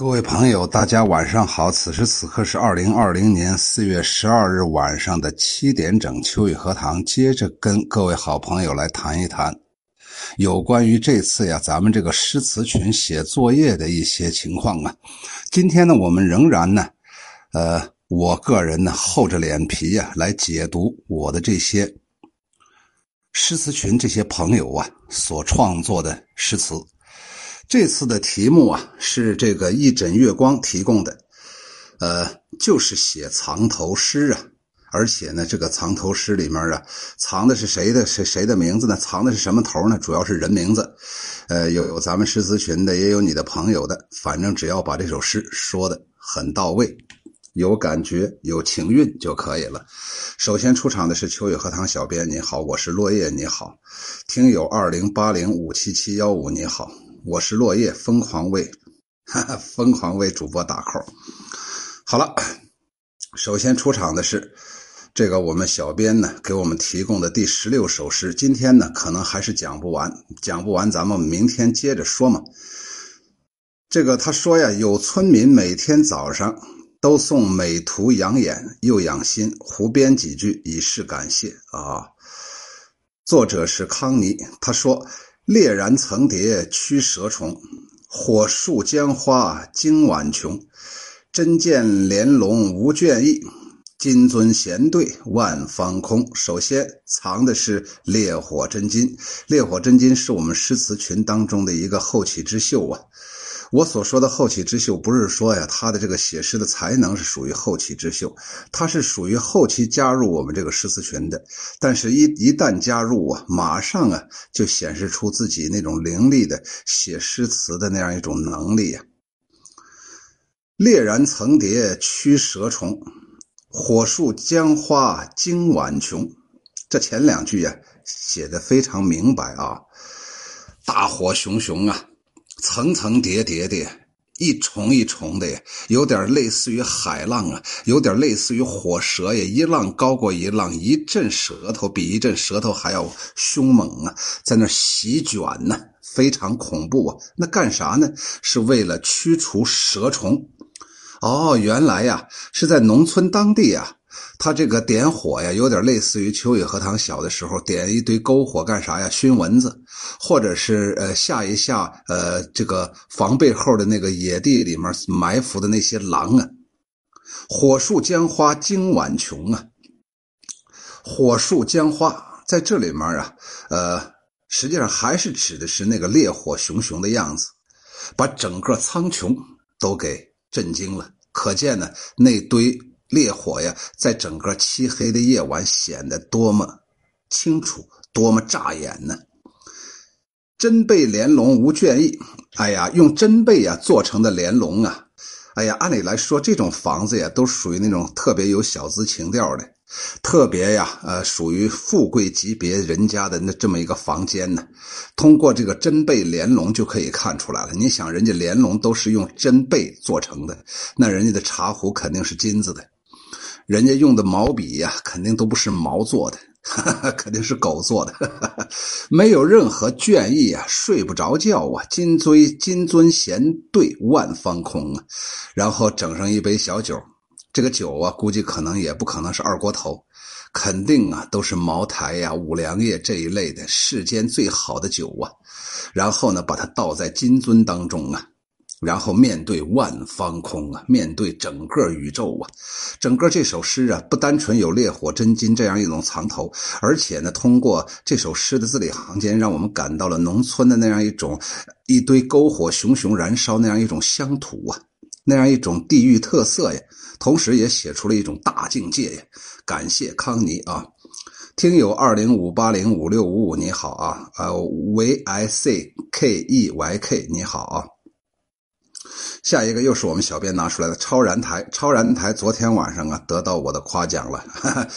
各位朋友，大家晚上好！此时此刻是二零二零年四月十二日晚上的七点整，秋雨荷塘接着跟各位好朋友来谈一谈有关于这次呀咱们这个诗词群写作业的一些情况啊。今天呢，我们仍然呢，呃，我个人呢厚着脸皮呀来解读我的这些诗词群这些朋友啊所创作的诗词。这次的题目啊是这个一枕月光提供的，呃，就是写藏头诗啊，而且呢，这个藏头诗里面啊，藏的是谁的谁谁的名字呢？藏的是什么头呢？主要是人名字，呃，有有咱们诗词群的，也有你的朋友的，反正只要把这首诗说的很到位，有感觉有情韵就可以了。首先出场的是秋雨荷塘小编，你好，我是落叶，你好，听友二零八零五七七幺五，你好。我是落叶，疯狂为疯狂为主播打 call。好了，首先出场的是这个我们小编呢给我们提供的第十六首诗。今天呢可能还是讲不完，讲不完咱们明天接着说嘛。这个他说呀，有村民每天早上都送美图养眼又养心，胡编几句以示感谢啊。作者是康妮，他说。烈然层叠驱蛇虫，火树江花惊晚琼。真见莲龙无倦意，金樽闲对万方空。首先藏的是烈火真金，烈火真金是我们诗词群当中的一个后起之秀啊。我所说的后起之秀，不是说呀，他的这个写诗的才能是属于后起之秀，他是属于后期加入我们这个诗词群的。但是，一一旦加入啊，马上啊就显示出自己那种凌厉的写诗词的那样一种能力呀。烈然层叠驱蛇虫，火树江花惊晚琼。这前两句呀写的非常明白啊，大火熊熊啊。层层叠叠的，一重一重的，有点类似于海浪啊，有点类似于火蛇呀，一浪高过一浪，一阵舌头比一阵舌头还要凶猛啊，在那席卷呢，非常恐怖啊。那干啥呢？是为了驱除蛇虫。哦，原来呀，是在农村当地啊。他这个点火呀，有点类似于秋雨荷塘小的时候点一堆篝火干啥呀？熏蚊子，或者是呃吓一吓呃这个房背后的那个野地里面埋伏的那些狼啊。火树江花惊晚琼啊，火树江花在这里面啊，呃，实际上还是指的是那个烈火熊熊的样子，把整个苍穹都给震惊了。可见呢，那堆。烈火呀，在整个漆黑的夜晚显得多么清楚，多么扎眼呢！真贝莲笼无倦意，哎呀，用真贝呀做成的莲笼啊，哎呀，按理来说，这种房子呀，都属于那种特别有小资情调的，特别呀，呃，属于富贵级别人家的那这么一个房间呢。通过这个真贝莲笼就可以看出来了。你想，人家莲笼都是用真贝做成的，那人家的茶壶肯定是金子的。人家用的毛笔呀，肯定都不是毛做的，肯定是狗做的，没有任何倦意啊，睡不着觉啊，金樽金樽闲对万方空啊，然后整上一杯小酒，这个酒啊，估计可能也不可能是二锅头，肯定啊都是茅台呀、五粮液这一类的世间最好的酒啊，然后呢，把它倒在金樽当中啊。然后面对万方空啊，面对整个宇宙啊，整个这首诗啊，不单纯有烈火真金这样一种藏头，而且呢，通过这首诗的字里行间，让我们感到了农村的那样一种一堆篝火熊熊燃烧那样一种乡土啊，那样一种地域特色呀，同时也写出了一种大境界呀。感谢康尼啊，听友二零五八零五六五五你好啊，呃，V I C K E Y K 你好啊。下一个又是我们小编拿出来的超然台，超然台昨天晚上啊得到我的夸奖了，哈 哈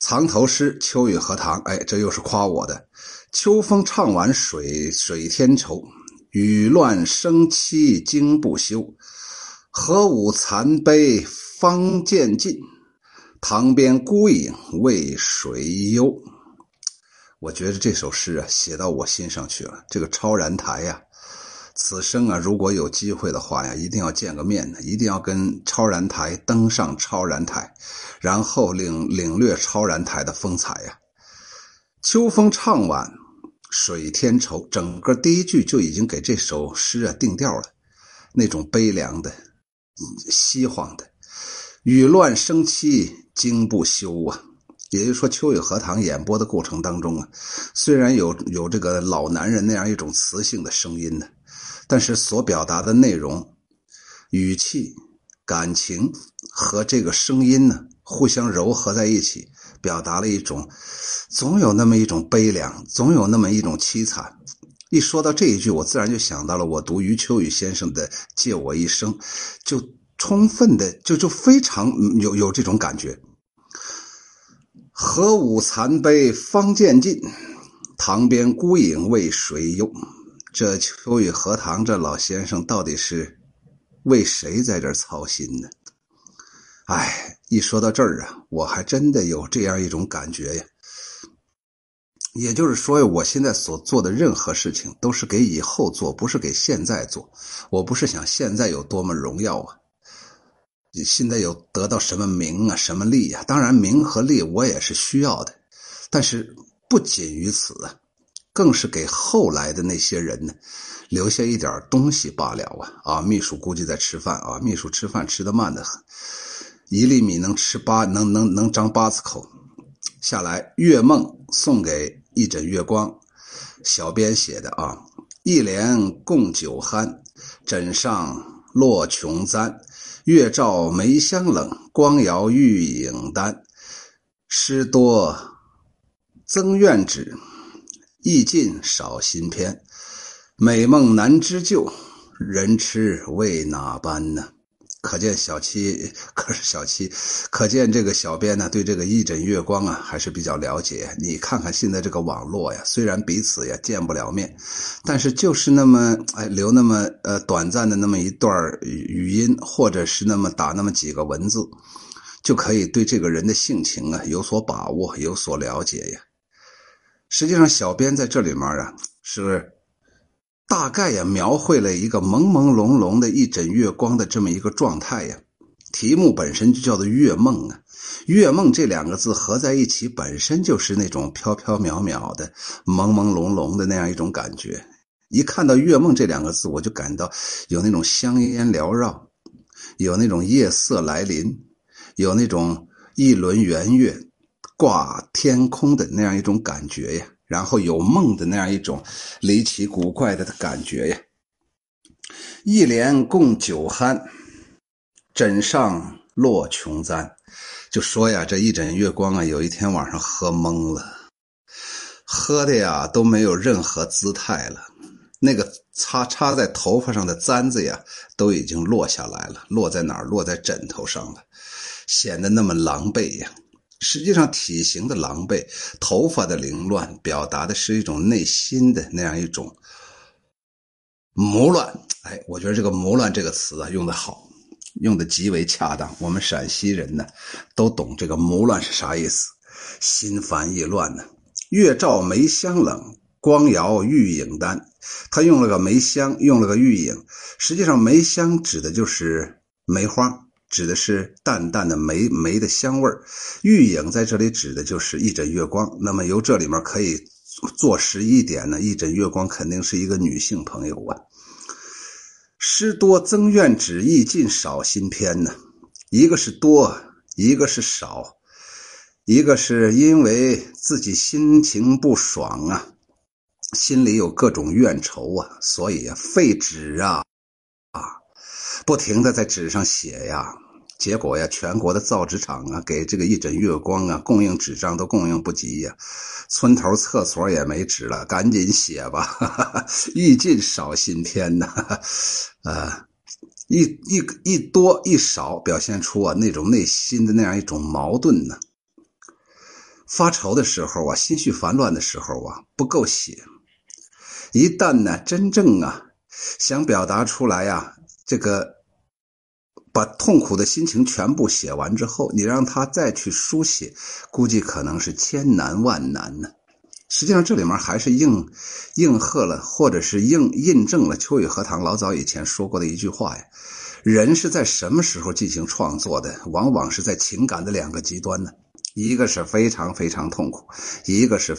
藏头诗秋雨荷塘，哎，这又是夸我的。秋风唱晚水水天愁，雨乱生凄经不休。何舞残杯方渐尽，塘边孤影为谁忧？我觉得这首诗啊写到我心上去了。这个超然台呀。此生啊，如果有机会的话呀，一定要见个面呢，一定要跟超然台登上超然台，然后领领略超然台的风采呀。秋风唱晚，水天愁，整个第一句就已经给这首诗啊定调了，那种悲凉的、凄惶的，雨乱生凄，经不休啊。也就是说，秋雨荷塘演播的过程当中啊，虽然有有这个老男人那样一种磁性的声音呢，但是所表达的内容、语气、感情和这个声音呢，互相糅合在一起，表达了一种总有那么一种悲凉，总有那么一种凄惨。一说到这一句，我自然就想到了我读余秋雨先生的《借我一生》，就充分的就就非常有有这种感觉。何舞残杯方渐尽，塘边孤影为谁忧？这秋雨荷塘，这老先生到底是为谁在这操心呢？哎，一说到这儿啊，我还真的有这样一种感觉呀。也就是说，我现在所做的任何事情，都是给以后做，不是给现在做。我不是想现在有多么荣耀啊。现在有得到什么名啊，什么利呀？当然，名和利我也是需要的，但是不仅于此啊，更是给后来的那些人呢留下一点东西罢了啊！啊，秘书估计在吃饭啊，秘书吃饭吃的慢得很，一粒米能吃八，能能能张八次口。下来，月梦送给一枕月光，小编写的啊，一帘共酒酣，枕上落琼簪。月照梅香冷，光摇玉影单。诗多增怨纸，意尽少新篇。美梦难织就，人痴为哪般呢？可见小七，可是小七，可见这个小编呢，对这个一枕月光啊，还是比较了解。你看看现在这个网络呀，虽然彼此也见不了面，但是就是那么哎，留那么呃短暂的那么一段语音，或者是那么打那么几个文字，就可以对这个人的性情啊有所把握，有所了解呀。实际上，小编在这里面啊是。大概呀，描绘了一个朦朦胧胧的一枕月光的这么一个状态呀。题目本身就叫做月梦啊，月梦这两个字合在一起，本身就是那种飘飘渺渺的、朦朦胧胧的那样一种感觉。一看到月梦这两个字，我就感到有那种香烟缭绕，有那种夜色来临，有那种一轮圆月挂天空的那样一种感觉呀。然后有梦的那样一种离奇古怪的感觉呀。一帘共酒酣，枕上落琼簪。就说呀，这一枕月光啊，有一天晚上喝懵了，喝的呀都没有任何姿态了。那个插插在头发上的簪子呀，都已经落下来了，落在哪儿？落在枕头上了，显得那么狼狈呀。实际上，体型的狼狈，头发的凌乱，表达的是一种内心的那样一种谋乱。哎，我觉得这个“谋乱”这个词啊，用的好，用的极为恰当。我们陕西人呢，都懂这个“谋乱”是啥意思，心烦意乱呢。月照梅香冷，光摇玉影单。他用了个梅香，用了个玉影。实际上，梅香指的就是梅花。指的是淡淡的梅梅的香味儿，玉影在这里指的就是一枕月光。那么由这里面可以坐实一点呢，一枕月光肯定是一个女性朋友啊。诗多增怨止，意尽少新篇呢。一个是多，一个是少，一个是因为自己心情不爽啊，心里有各种怨愁啊，所以啊废纸啊。不停的在纸上写呀，结果呀，全国的造纸厂啊，给这个一枕月光啊供应纸张都供应不及呀，村头厕所也没纸了，赶紧写吧，欲尽少新篇呐，啊，一一一多一少，表现出啊那种内心的那样一种矛盾呢。发愁的时候啊，心绪烦乱的时候啊，不够写，一旦呢，真正啊想表达出来呀，这个。把痛苦的心情全部写完之后，你让他再去书写，估计可能是千难万难呢。实际上，这里面还是应应和了，或者是应印证了秋雨荷塘老早以前说过的一句话呀：人是在什么时候进行创作的？往往是在情感的两个极端呢，一个是非常非常痛苦，一个是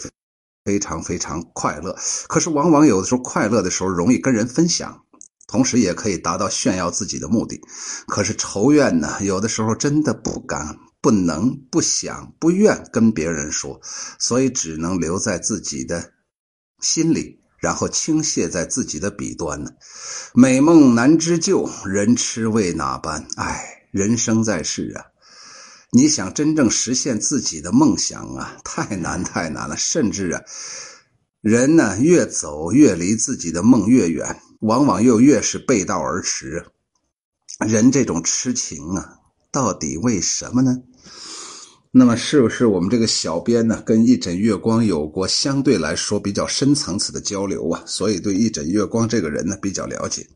非常非常快乐。可是，往往有的时候快乐的时候容易跟人分享，同时也可以达到炫耀自己的目的。可是仇怨呢，有的时候真的不敢。不能、不想、不愿跟别人说，所以只能留在自己的心里，然后倾泻在自己的笔端呢。美梦难织就，人痴为哪般？唉，人生在世啊，你想真正实现自己的梦想啊，太难 太难了。甚至啊，人呢越走越离自己的梦越远，往往又越是背道而驰。人这种痴情啊。到底为什么呢？那么是不是我们这个小编呢，跟一枕月光有过相对来说比较深层次的交流啊？所以对一枕月光这个人呢比较了解。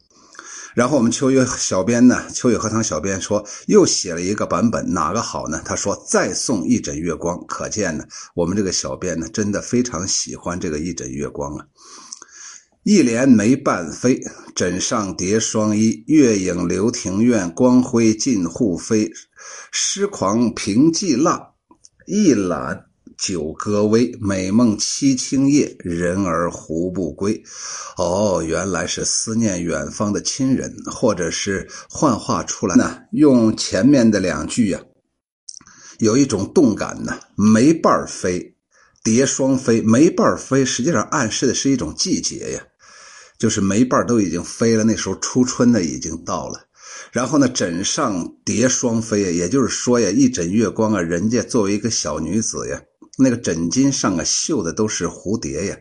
然后我们秋月小编呢，秋月荷塘小编说又写了一个版本，哪个好呢？他说再送一枕月光，可见呢，我们这个小编呢真的非常喜欢这个一枕月光啊。一帘梅半飞，枕上叠双衣。月影流庭院，光辉尽户飞。诗狂凭寄浪，一览九歌微。美梦凄清夜，人儿胡不归？哦，原来是思念远方的亲人，或者是幻化出来呢？用前面的两句呀，有一种动感呢。梅瓣飞，蝶双飞。梅瓣飞，实际上暗示的是一种季节呀。就是梅瓣都已经飞了，那时候初春呢已经到了。然后呢，枕上蝶双飞呀，也就是说呀，一枕月光啊，人家作为一个小女子呀，那个枕巾上啊绣的都是蝴蝶呀，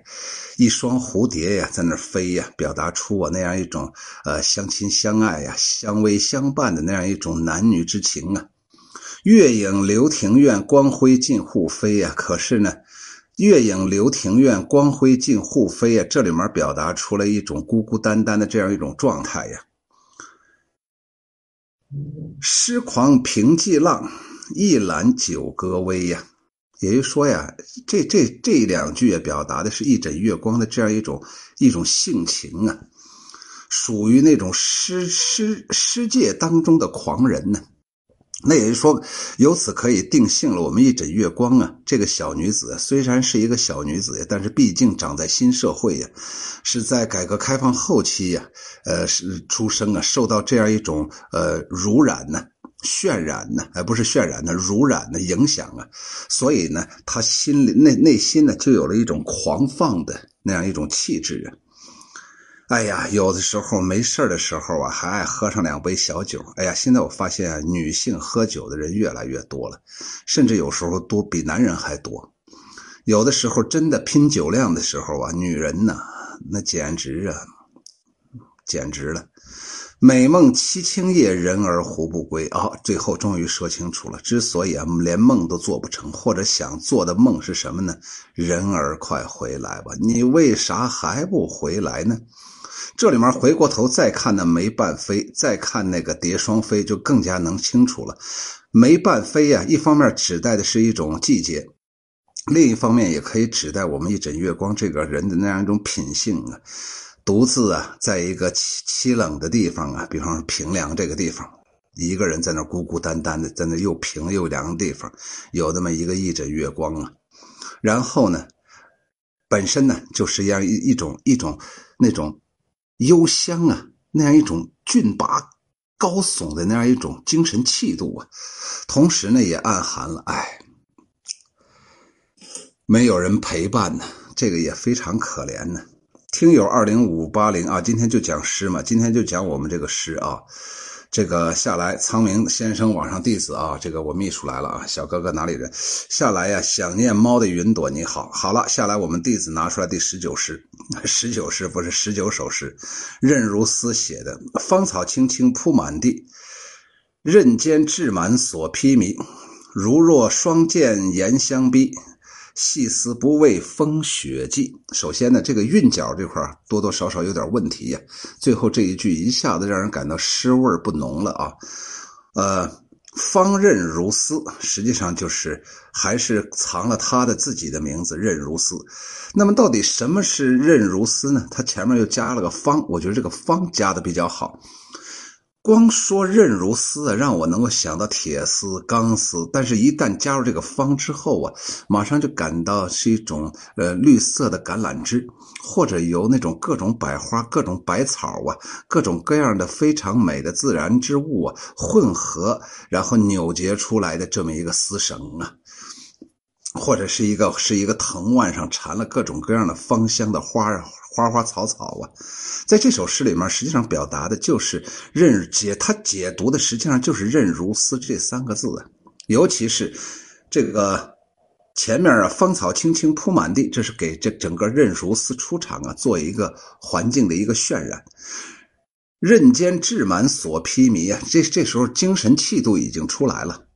一双蝴蝶呀在那飞呀，表达出我那样一种呃相亲相爱呀、相偎相伴的那样一种男女之情啊。月影流庭院，光辉尽护飞呀。可是呢。月影流庭院，光辉尽护飞呀！这里面表达出了一种孤孤单单的这样一种状态呀。诗狂凭寄浪，一览九歌微呀。也就是说呀，这这这两句也表达的是一枕月光的这样一种一种性情啊，属于那种诗诗诗界当中的狂人呢。那也就是说，由此可以定性了，我们一枕月光啊，这个小女子虽然是一个小女子，但是毕竟长在新社会呀，是在改革开放后期呀，呃，是出生啊，受到这样一种呃濡染呢、渲染呢，而不是渲染的濡染的影响啊，所以呢，她心里内内心呢就有了一种狂放的那样一种气质啊。哎呀，有的时候没事的时候啊，还爱喝上两杯小酒。哎呀，现在我发现啊，女性喝酒的人越来越多了，甚至有时候多比男人还多。有的时候真的拼酒量的时候啊，女人呢，那简直啊，简直了。美梦七清夜，人儿胡不归？啊，最后终于说清楚了，之所以啊连梦都做不成，或者想做的梦是什么呢？人儿快回来吧，你为啥还不回来呢？这里面回过头再看那梅半飞，再看那个蝶双飞，就更加能清楚了。梅半飞呀，一方面指代的是一种季节，另一方面也可以指代我们一枕月光这个人的那样一种品性啊。独自啊，在一个凄凄冷的地方啊，比方说平凉这个地方，一个人在那孤孤单单的，在那又平又凉的地方，有那么一个一枕月光啊。然后呢，本身呢，就是一样一一种一种那种。幽香啊，那样一种峻拔高耸的那样一种精神气度啊，同时呢也暗含了哎，没有人陪伴呢，这个也非常可怜呢。听友二零五八零啊，今天就讲诗嘛，今天就讲我们这个诗啊。这个下来，苍明先生网上弟子啊，这个我秘书来了啊，小哥哥哪里人？下来呀，想念猫的云朵，你好，好了，下来我们弟子拿出来第十九诗，十九诗不是十九首诗，任如丝写的，芳草青青铺满地，刃尖志满所披靡，如若双剑严相逼。细思不畏风雪霁。首先呢，这个韵脚这块多多少少有点问题呀。最后这一句一下子让人感到诗味不浓了啊。呃，方任如斯，实际上就是还是藏了他的自己的名字任如斯。那么到底什么是任如斯呢？他前面又加了个方，我觉得这个方加的比较好。光说韧如丝啊，让我能够想到铁丝、钢丝，但是一旦加入这个方之后啊，马上就感到是一种呃绿色的橄榄枝，或者由那种各种百花、各种百草啊、各种各样的非常美的自然之物啊混合，然后扭结出来的这么一个丝绳啊。或者是一个是一个藤蔓上缠了各种各样的芳香的花花花草草啊，在这首诗里面，实际上表达的就是任解，他解读的实际上就是“任如斯”这三个字啊。尤其是这个前面啊，“芳草青青铺满地”，这是给这整个任如斯出场啊，做一个环境的一个渲染。任间志满所披靡啊，这这时候精神气度已经出来了。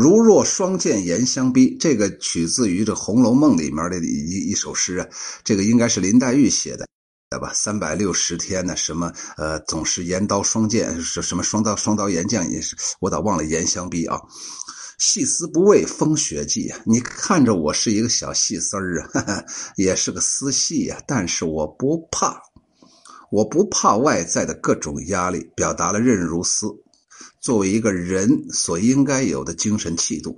如若双剑严相逼，这个取自于这《红楼梦》里面的一一首诗啊，这个应该是林黛玉写的，对吧？三百六十天呢，什么呃，总是严刀双剑，是什么双刀双刀严将也是，我倒忘了严相逼啊。细丝不为风雪霁啊，你看着我是一个小细丝儿啊，也是个丝细呀，但是我不怕，我不怕外在的各种压力，表达了韧如丝。作为一个人所应该有的精神气度，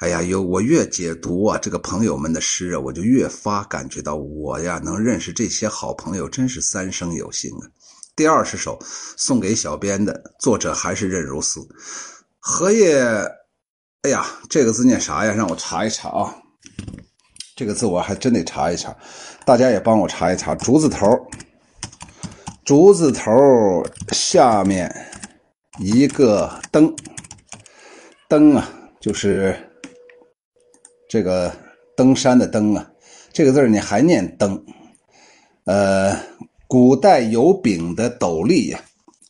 哎呀，有我越解读啊，这个朋友们的诗啊，我就越发感觉到我呀，能认识这些好朋友，真是三生有幸啊。第二十首送给小编的作者还是任如斯，荷叶，哎呀，这个字念啥呀？让我查一查啊，这个字我还真得查一查，大家也帮我查一查。竹字头，竹字头下面。一个灯，灯啊，就是这个登山的登啊，这个字你还念登，呃，古代有柄的斗笠呀。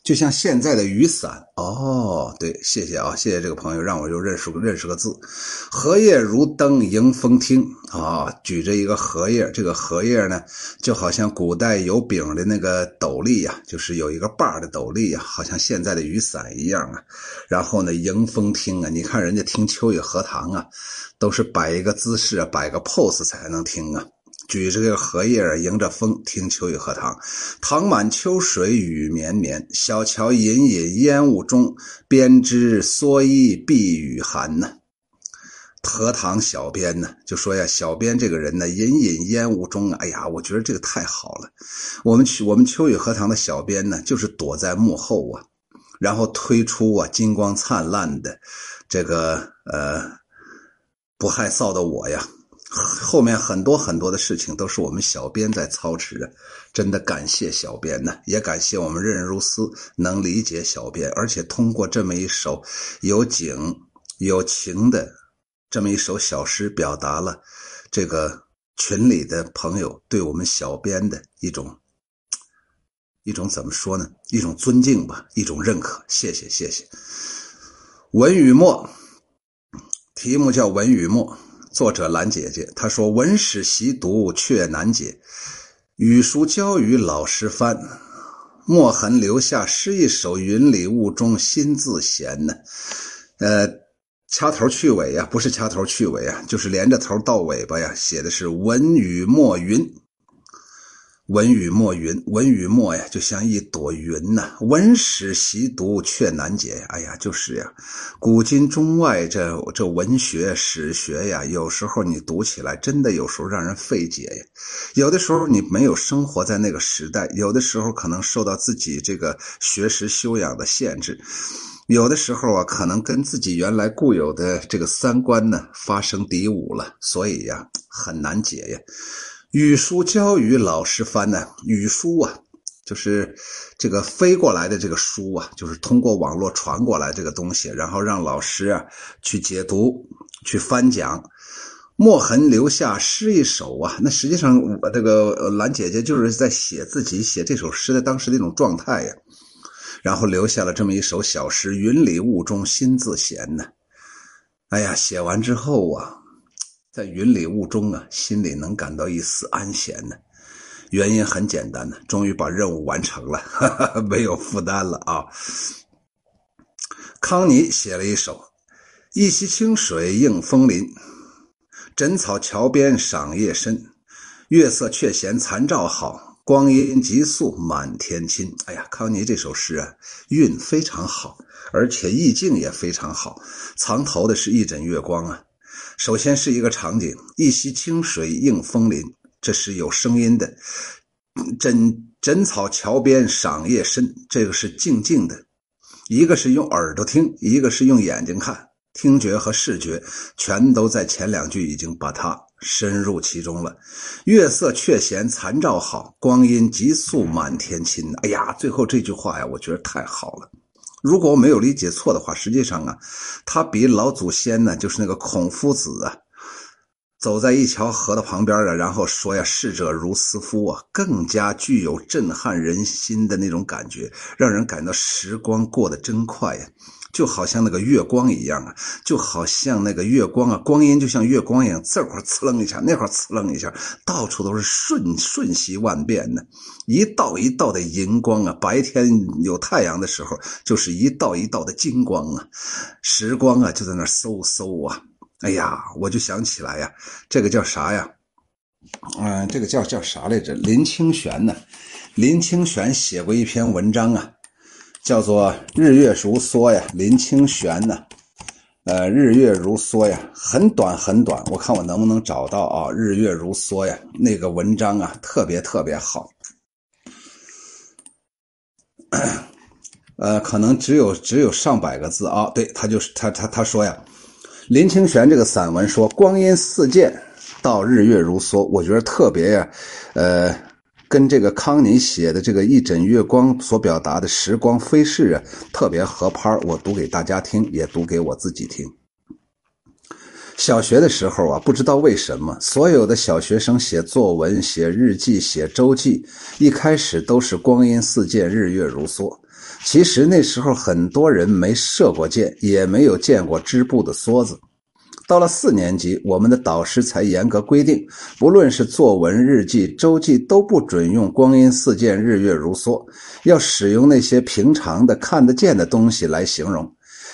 就像现在的雨伞哦，对，谢谢啊，谢谢这个朋友，让我又认识认识个字，荷叶如灯迎风听啊，举着一个荷叶，这个荷叶呢，就好像古代有柄的那个斗笠呀，就是有一个把的斗笠呀，好像现在的雨伞一样啊。然后呢，迎风听啊，你看人家听秋雨荷塘啊，都是摆一个姿势，摆个 pose 才能听啊。举着个荷叶迎着风听秋雨荷塘，塘满秋水雨绵绵，小桥隐隐烟雾中，编织蓑衣避雨寒呢。荷塘小编呢就说呀，小编这个人呢，隐隐烟雾中，哎呀，我觉得这个太好了。我们去我们秋雨荷塘的小编呢，就是躲在幕后啊，然后推出啊金光灿烂的这个呃不害臊的我呀。后面很多很多的事情都是我们小编在操持的，真的感谢小编呢，也感谢我们任如斯能理解小编，而且通过这么一首有景有情的这么一首小诗，表达了这个群里的朋友对我们小编的一种一种怎么说呢？一种尊敬吧，一种认可。谢谢谢谢。文与墨，题目叫文与墨。作者兰姐姐她说：“文史习读却难解，语书教于老师翻，墨痕留下诗一首，云里雾中心自闲呢。”呃，掐头去尾呀，不是掐头去尾啊，就是连着头到尾巴呀，写的是文与墨云。文与墨云，文与墨呀，就像一朵云呐。文史习读却难解呀，哎呀，就是呀。古今中外这这文学史学呀，有时候你读起来真的有时候让人费解呀。有的时候你没有生活在那个时代，有的时候可能受到自己这个学识修养的限制，有的时候啊，可能跟自己原来固有的这个三观呢发生敌伍了，所以呀，很难解呀。语书交于老师翻呢？语书啊，就是这个飞过来的这个书啊，就是通过网络传过来这个东西，然后让老师啊去解读、去翻讲。墨痕留下诗一首啊，那实际上我这个兰姐姐就是在写自己写这首诗的当时那种状态呀，然后留下了这么一首小诗：云里雾中心自闲呢。哎呀，写完之后啊。在云里雾中啊，心里能感到一丝安闲呢。原因很简单呢，终于把任务完成了，哈 哈没有负担了啊。康妮写了一首：“一溪清水映枫林，枕草桥边赏夜深。月色却嫌残照好，光阴急速满天亲。”哎呀，康妮这首诗啊，韵非常好，而且意境也非常好，藏头的是一枕月光啊。首先是一个场景：一溪清水映枫林，这是有声音的；枕枕草桥边赏夜深，这个是静静的。一个是用耳朵听，一个是用眼睛看，听觉和视觉全都在前两句已经把它深入其中了。月色却嫌残照好，光阴急速满天亲。哎呀，最后这句话呀，我觉得太好了。如果我没有理解错的话，实际上啊，他比老祖先呢，就是那个孔夫子啊。走在一条河的旁边啊，然后说呀：“逝者如斯夫啊！”更加具有震撼人心的那种感觉，让人感到时光过得真快呀，就好像那个月光一样啊，就好像那个月光啊，光阴就像月光一样，这会儿呲楞一下，那会儿呲楞一下，到处都是瞬瞬息万变的，一道一道的银光啊，白天有太阳的时候，就是一道一道的金光啊，时光啊，就在那嗖嗖啊。哎呀，我就想起来呀，这个叫啥呀？嗯，这个叫叫啥来着？林清玄呢？林清玄写过一篇文章啊，叫做《日月如梭》呀。林清玄呢，呃，《日月如梭》呀，很短很短，我看我能不能找到啊，《日月如梭》呀，那个文章啊，特别特别好。呃，可能只有只有上百个字啊。对他就是他他他说呀。林清玄这个散文说：“光阴似箭，到日月如梭。”我觉得特别呀，呃，跟这个康妮写的这个一枕月光所表达的时光飞逝啊，特别合拍我读给大家听，也读给我自己听。小学的时候啊，不知道为什么，所有的小学生写作文、写日记、写周记，一开始都是光阴似箭，日月如梭。其实那时候很多人没射过箭，也没有见过织布的梭子。到了四年级，我们的导师才严格规定，不论是作文、日记、周记，都不准用“光阴似箭，日月如梭”，要使用那些平常的看得见的东西来形容。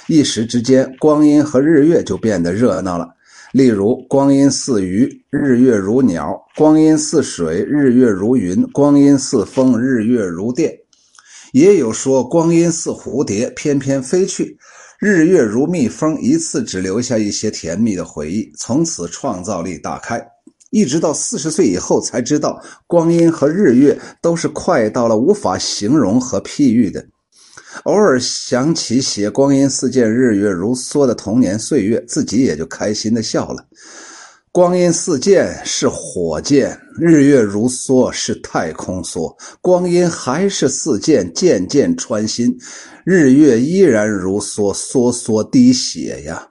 一时之间，光阴和日月就变得热闹了。例如，“光阴似鱼，日月如鸟；光阴似水，日月如云；光阴似风，日月如电。”也有说光阴似蝴蝶，翩翩飞去；日月如蜜蜂，一次只留下一些甜蜜的回忆。从此创造力大开，一直到四十岁以后才知道，光阴和日月都是快到了无法形容和譬喻的。偶尔想起写“光阴似箭，日月如梭”的童年岁月，自己也就开心的笑了。光阴似箭是火箭，日月如梭是太空梭。光阴还是似箭，箭箭穿心；日月依然如梭，梭梭滴血呀。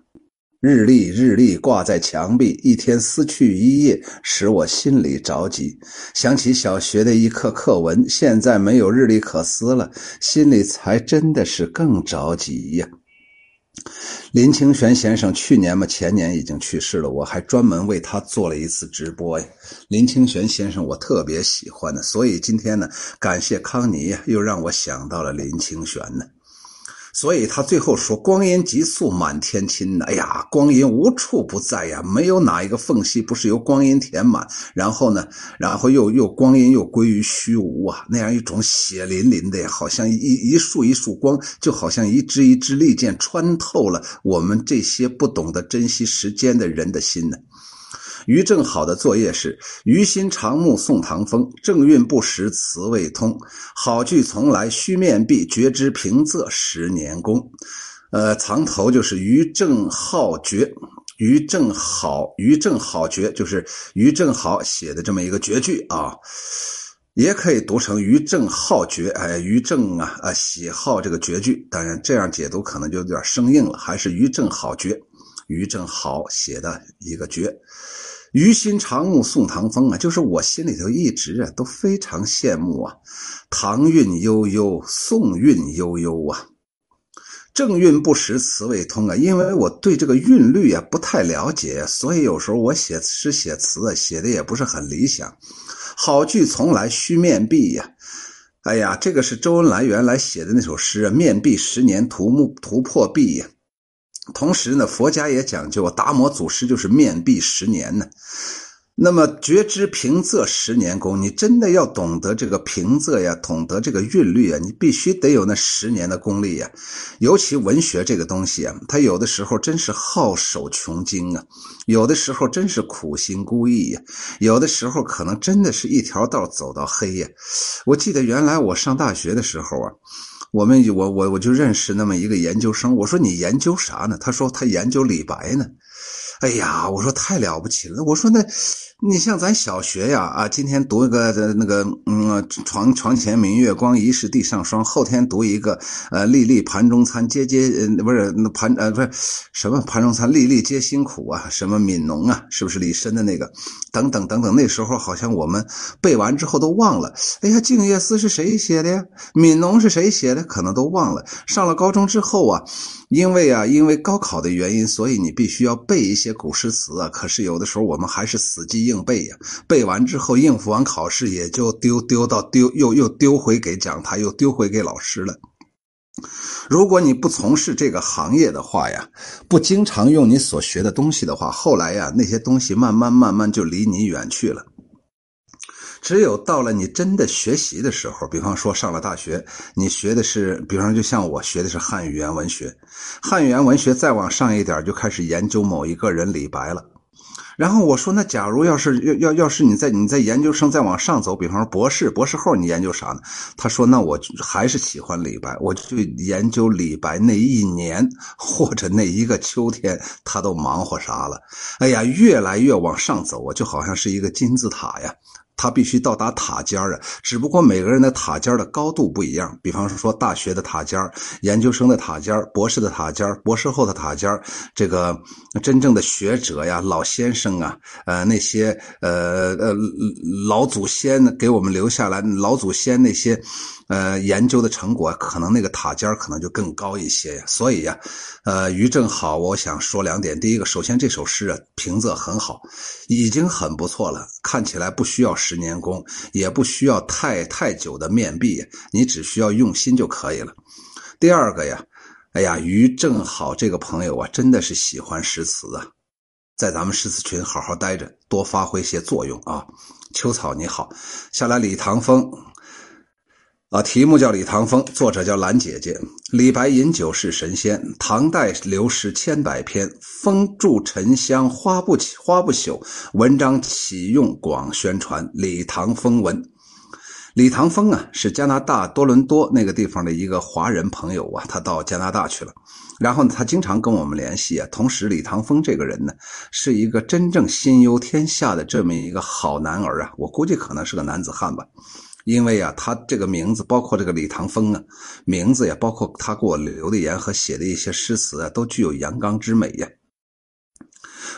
日历日历挂在墙壁，一天撕去一页，使我心里着急。想起小学的一课课文，现在没有日历可撕了，心里才真的是更着急呀。林清玄先生去年嘛，前年已经去世了，我还专门为他做了一次直播呀。林清玄先生，我特别喜欢的，所以今天呢，感谢康妮，又让我想到了林清玄呢。所以他最后说：“光阴急速满天亲呢，哎呀，光阴无处不在呀，没有哪一个缝隙不是由光阴填满。然后呢，然后又又光阴又归于虚无啊，那样一种血淋淋的呀，好像一一束一束光，就好像一支一支利剑穿透了我们这些不懂得珍惜时间的人的心呢。”于正好的作业是：于心长目送唐风，正韵不识词未通。好句从来须面壁，绝知平仄十年功。呃，藏头就是于正好绝，于正好，于正好绝，就是于正好写的这么一个绝句啊，也可以读成于正好绝。哎，于正啊啊喜好这个绝句，当然这样解读可能就有点生硬了，还是于正好绝，于正好写的一个绝。于心长慕送唐风啊，就是我心里头一直啊都非常羡慕啊，唐韵悠悠，宋韵悠悠啊，正韵不识词未通啊，因为我对这个韵律啊不太了解，所以有时候我写诗写词啊写的也不是很理想。好句从来须面壁呀。哎呀，这个是周恩来原来写的那首诗啊，“面壁十年，图木图破壁”呀。同时呢，佛家也讲究，达摩祖师就是面壁十年呢。那么觉知平仄十年功，你真的要懂得这个平仄呀，懂得这个韵律啊，你必须得有那十年的功力呀。尤其文学这个东西啊，它有的时候真是好手穷经啊，有的时候真是苦心孤诣呀，有的时候可能真的是一条道走到黑呀。我记得原来我上大学的时候啊，我们我我我就认识那么一个研究生，我说你研究啥呢？他说他研究李白呢。哎呀，我说太了不起了！我说那，你像咱小学呀，啊，今天读一个那个，嗯，床床前明月光，疑是地上霜。后天读一个，呃，粒粒盘中餐，皆皆呃，不是盘呃，不是什么盘中餐，粒粒皆辛苦啊，什么悯农啊，是不是李绅的那个？等等等等，那时候好像我们背完之后都忘了。哎呀，《静夜思》是谁写的呀？悯农是谁写的？可能都忘了。上了高中之后啊。因为啊，因为高考的原因，所以你必须要背一些古诗词啊。可是有的时候我们还是死记硬背呀，背完之后应付完考试也就丢丢到丢，又又丢回给讲台，又丢回给老师了。如果你不从事这个行业的话呀，不经常用你所学的东西的话，后来呀那些东西慢慢慢慢就离你远去了。只有到了你真的学习的时候，比方说上了大学，你学的是，比方说就像我学的是汉语言文学，汉语言文学再往上一点就开始研究某一个人李白了。然后我说，那假如要是要要要是你在你在研究生再往上走，比方说博士，博士后你研究啥呢？他说，那我还是喜欢李白，我就研究李白那一年或者那一个秋天他都忙活啥了。哎呀，越来越往上走啊，就好像是一个金字塔呀。他必须到达塔尖啊，只不过每个人的塔尖的高度不一样。比方说，大学的塔尖研究生的塔尖博士的塔尖博士后的塔尖这个真正的学者呀，老先生啊，呃，那些呃呃老祖先给我们留下来，老祖先那些。呃，研究的成果可能那个塔尖可能就更高一些呀，所以呀，呃，于正好，我想说两点。第一个，首先这首诗啊，平仄很好，已经很不错了，看起来不需要十年功，也不需要太太久的面壁，你只需要用心就可以了。第二个呀，哎呀，于正好这个朋友啊，真的是喜欢诗词啊，在咱们诗词群好好待着，多发挥些作用啊。秋草你好，下来李唐风。啊，题目叫《李唐风》，作者叫兰姐姐。李白饮酒是神仙，唐代流失千百篇。风住沉香花不起，花不朽。文章启用广宣传，李唐风文。李唐风啊，是加拿大多伦多那个地方的一个华人朋友啊，他到加拿大去了。然后呢，他经常跟我们联系啊。同时，李唐风这个人呢，是一个真正心忧天下的这么一个好男儿啊。我估计可能是个男子汉吧。因为呀，他这个名字，包括这个李唐风啊，名字呀，包括他给我留的言和写的一些诗词啊，都具有阳刚之美呀。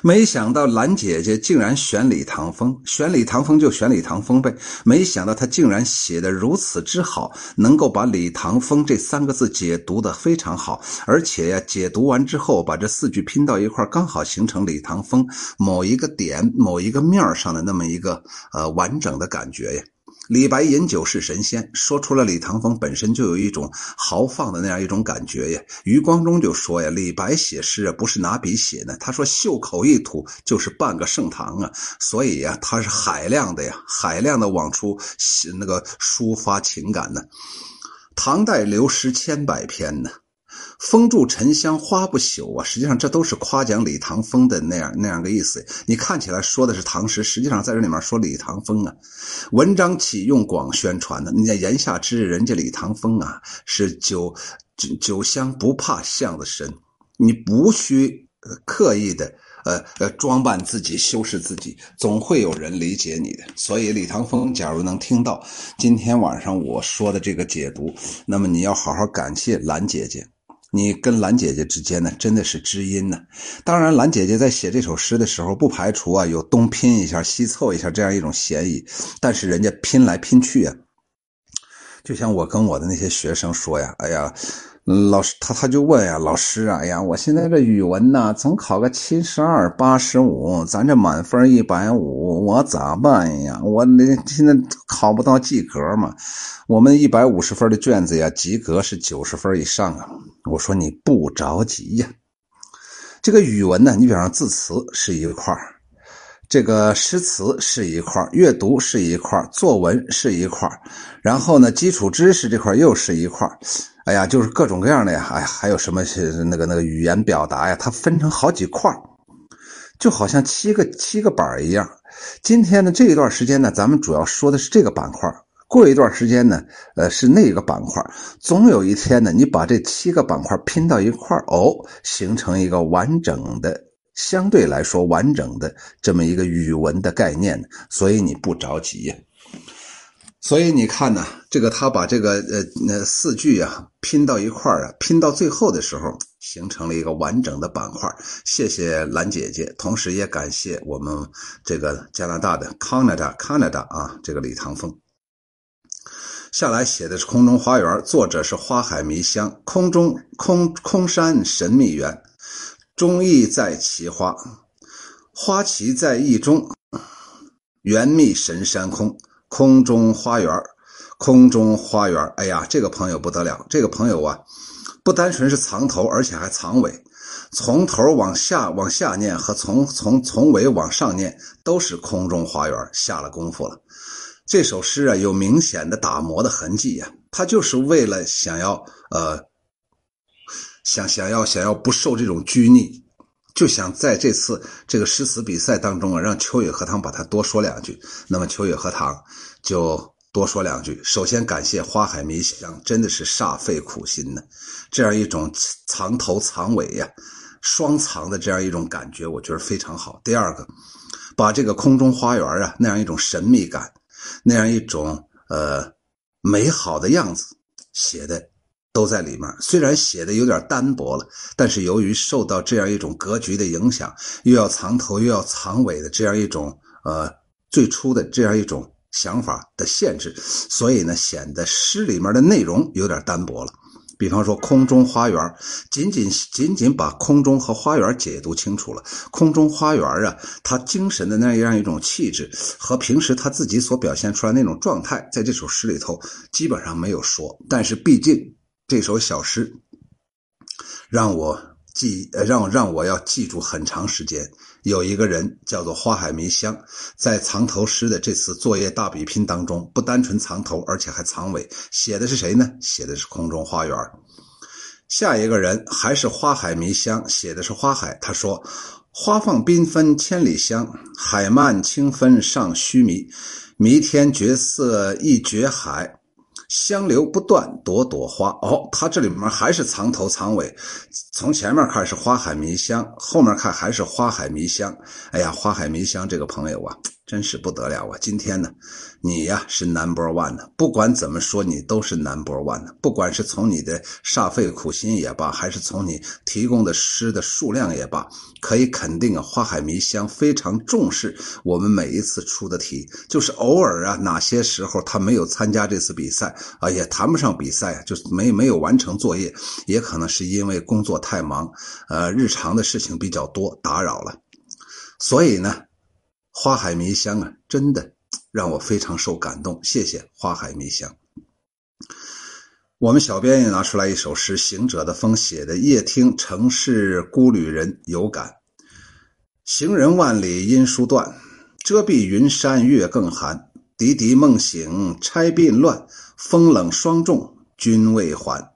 没想到兰姐姐竟然选李唐风，选李唐风就选李唐风呗。没想到他竟然写的如此之好，能够把李唐风这三个字解读的非常好，而且呀，解读完之后把这四句拼到一块刚好形成李唐风某一个点、某一个面上的那么一个呃完整的感觉呀。李白饮酒是神仙，说出了李唐风本身就有一种豪放的那样一种感觉呀。余光中就说呀，李白写诗啊不是拿笔写的，他说袖口一吐就是半个盛唐啊，所以呀他是海量的呀，海量的往出那个抒发情感呢。唐代留诗千百篇呢。风住沉香花不朽啊，实际上这都是夸奖李唐风的那样那样个意思。你看起来说的是唐诗，实际上在这里面说李唐风啊。文章启用广宣传的，你在言下之意，人家李唐风啊是酒酒酒香不怕巷子深，你不需刻意的呃呃装扮自己修饰自己，总会有人理解你的。所以李唐风，假如能听到今天晚上我说的这个解读，那么你要好好感谢兰姐姐。你跟兰姐姐之间呢，真的是知音呢。当然，兰姐姐在写这首诗的时候，不排除啊有东拼一下、西凑一下这样一种嫌疑。但是人家拼来拼去啊，就像我跟我的那些学生说呀：“哎呀，老师他他就问呀，老师啊，哎呀，我现在这语文呐，总考个七十二、八十五，咱这满分一百五，我咋办呀？我那现在考不到及格嘛？我们一百五十分的卷子呀，及格是九十分以上啊。我说你不着急呀，这个语文呢，你比方说字词是一块儿这个诗词是一块儿阅读是一块儿作文是一块儿然后呢，基础知识这块又是一块儿哎呀，就是各种各样的呀，哎呀，还有什么是那个那个语言表达呀，它分成好几块儿就好像七个七个板儿一样。今天呢这一段时间呢，咱们主要说的是这个板块儿过一段时间呢，呃，是那个板块总有一天呢，你把这七个板块拼到一块哦，形成一个完整的、相对来说完整的这么一个语文的概念。所以你不着急。所以你看呢，这个他把这个呃那四句啊拼到一块啊，拼到最后的时候，形成了一个完整的板块。谢谢兰姐姐，同时也感谢我们这个加拿大的 Canada Canada 啊，这个李唐风。下来写的是《空中花园》，作者是花海迷香，空中空空山神秘园，中意在奇花，花奇在意中，园密神山空。空中花园，空中花园。哎呀，这个朋友不得了！这个朋友啊，不单纯是藏头，而且还藏尾。从头往下往下念和从从从尾往上念，都是空中花园，下了功夫了。这首诗啊，有明显的打磨的痕迹呀。他就是为了想要呃，想想要想要不受这种拘泥。就想在这次这个诗词比赛当中啊，让秋野荷塘把它多说两句。那么秋野荷塘就多说两句。首先感谢花海迷香，真的是煞费苦心呢。这样一种藏头藏尾呀，双藏的这样一种感觉，我觉得非常好。第二个，把这个空中花园啊那样一种神秘感，那样一种呃美好的样子写的。都在里面，虽然写的有点单薄了，但是由于受到这样一种格局的影响，又要藏头又要藏尾的这样一种呃最初的这样一种想法的限制，所以呢，显得诗里面的内容有点单薄了。比方说空中花园，仅仅仅仅把空中和花园解读清楚了。空中花园啊，他精神的那样一种气质和平时他自己所表现出来那种状态，在这首诗里头基本上没有说。但是毕竟。这首小诗让我记，让让我要记住很长时间。有一个人叫做花海迷香，在藏头诗的这次作业大比拼当中，不单纯藏头，而且还藏尾。写的是谁呢？写的是空中花园。下一个人还是花海迷香，写的是花海。他说：“花放缤纷千里香，海漫清芬上须弥。弥天绝色一绝海。”香流不断，朵朵花。哦，它这里面还是藏头藏尾，从前面看是花海迷香，后面看还是花海迷香。哎呀，花海迷香这个朋友啊。真是不得了啊！今天呢，你呀是 number one 的，不管怎么说，你都是 number one 的。不管是从你的煞费苦心也罢，还是从你提供的诗的数量也罢，可以肯定啊，花海迷香非常重视我们每一次出的题。就是偶尔啊，哪些时候他没有参加这次比赛啊，也谈不上比赛，就是没没有完成作业，也可能是因为工作太忙，呃，日常的事情比较多，打扰了。所以呢。花海迷香啊，真的让我非常受感动。谢谢花海迷香。我们小编也拿出来一首诗，行者的风写的：夜听城市孤旅人有感，行人万里音书断，遮蔽云山月更寒。笛笛梦醒钗鬓乱，风冷霜重君未还。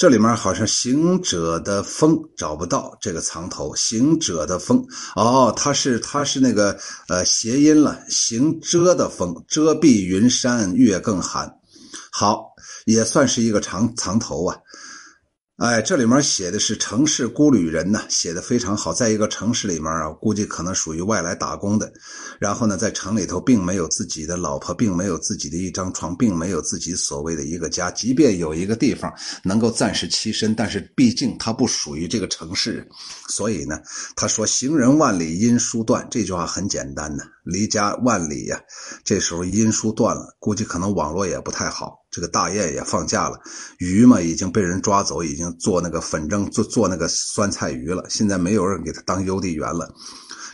这里面好像行者的风找不到这个藏头，行者的风哦，它是它是那个呃谐音了，行遮的风，遮蔽云山月更寒，好也算是一个藏藏头啊。哎，这里面写的是城市孤旅人呢，写的非常好。在一个城市里面啊，估计可能属于外来打工的，然后呢，在城里头并没有自己的老婆，并没有自己的一张床，并没有自己所谓的一个家。即便有一个地方能够暂时栖身，但是毕竟他不属于这个城市，所以呢，他说“行人万里音书断”这句话很简单呢，离家万里呀，这时候音书断了，估计可能网络也不太好。这个大雁也放假了，鱼嘛已经被人抓走，已经做那个粉蒸做做那个酸菜鱼了。现在没有人给他当邮递员了。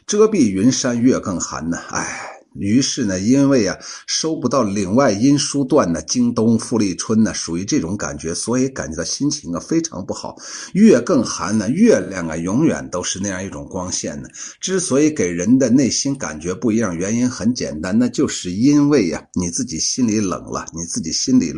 遮蔽云山月更寒呢，哎。于是呢，因为啊收不到岭外音书段呢，京东富丽春呢，属于这种感觉，所以感觉到心情啊非常不好。月更寒呢，月亮啊永远都是那样一种光线呢。之所以给人的内心感觉不一样，原因很简单，那就是因为呀你自己心里冷了，你自己心里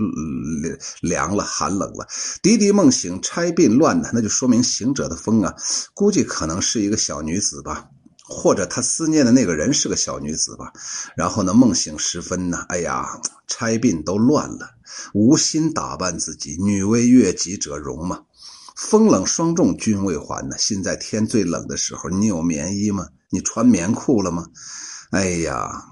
凉了，寒冷了。笛笛梦醒钗鬓乱呢，那就说明行者的风啊，估计可能是一个小女子吧。或者他思念的那个人是个小女子吧，然后呢，梦醒时分呢，哎呀，钗鬓都乱了，无心打扮自己。女为悦己者容嘛，风冷霜重君未还呢。现在天最冷的时候，你有棉衣吗？你穿棉裤了吗？哎呀，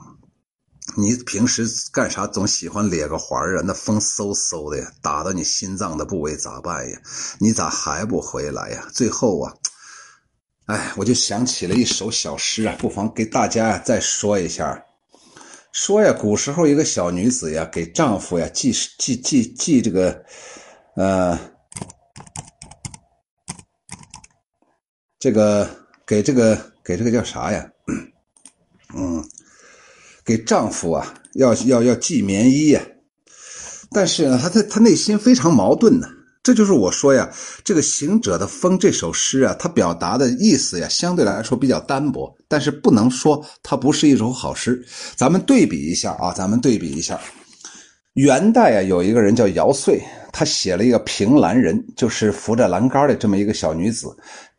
你平时干啥总喜欢咧个环啊？那风嗖嗖的呀，打到你心脏的部位咋办呀？你咋还不回来呀？最后啊。哎，我就想起了一首小诗啊，不妨给大家再说一下。说呀，古时候一个小女子呀，给丈夫呀寄寄寄寄这个，呃，这个给这个给这个叫啥呀？嗯，给丈夫啊，要要要寄棉衣呀。但是呢，她她她内心非常矛盾呢。这就是我说呀，这个《行者的风》这首诗啊，它表达的意思呀，相对来说比较单薄，但是不能说它不是一首好诗。咱们对比一下啊，咱们对比一下，元代啊，有一个人叫姚穗，他写了一个《凭栏人》，就是扶着栏杆的这么一个小女子，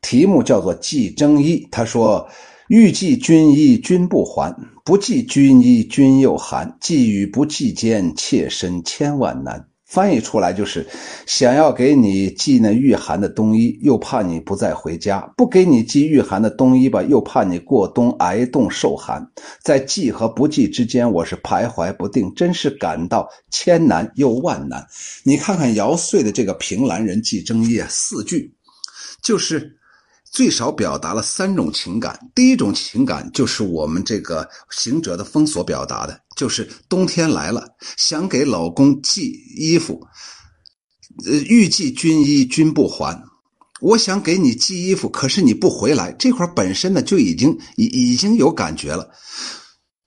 题目叫做《寄征衣》。他说：“欲寄君衣，君不还；不寄君衣，君又寒。寄与不寄间，妾身千万难。”翻译出来就是，想要给你寄那御寒的冬衣，又怕你不再回家；不给你寄御寒的冬衣吧，又怕你过冬挨冻受寒。在寄和不寄之间，我是徘徊不定，真是感到千难又万难。你看看姚穗的这个《凭栏人寄征衣》四句，就是。最少表达了三种情感。第一种情感就是我们这个行者的风所表达的，就是冬天来了，想给老公寄衣服，呃，欲寄军衣，君不还。我想给你寄衣服，可是你不回来，这块本身呢就已经已已经有感觉了。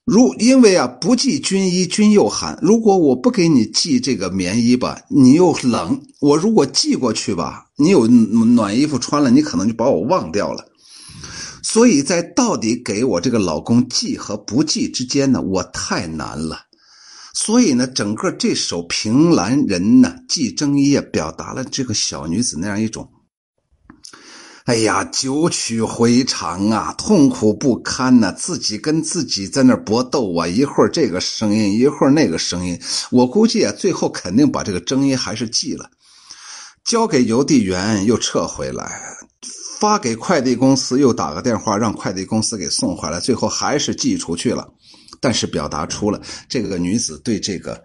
如因为啊，不寄军衣，君又寒。如果我不给你寄这个棉衣吧，你又冷。我如果寄过去吧，你有暖衣服穿了，你可能就把我忘掉了。所以在到底给我这个老公寄和不寄之间呢，我太难了。所以呢，整个这首《凭栏人》呢，寄征衣表达了这个小女子那样一种。哎呀，九曲回肠啊，痛苦不堪呐！自己跟自己在那搏斗啊，一会儿这个声音，一会儿那个声音。我估计啊，最后肯定把这个征衣还是寄了，交给邮递员又撤回来，发给快递公司又打个电话让快递公司给送回来，最后还是寄出去了。但是表达出了这个女子对这个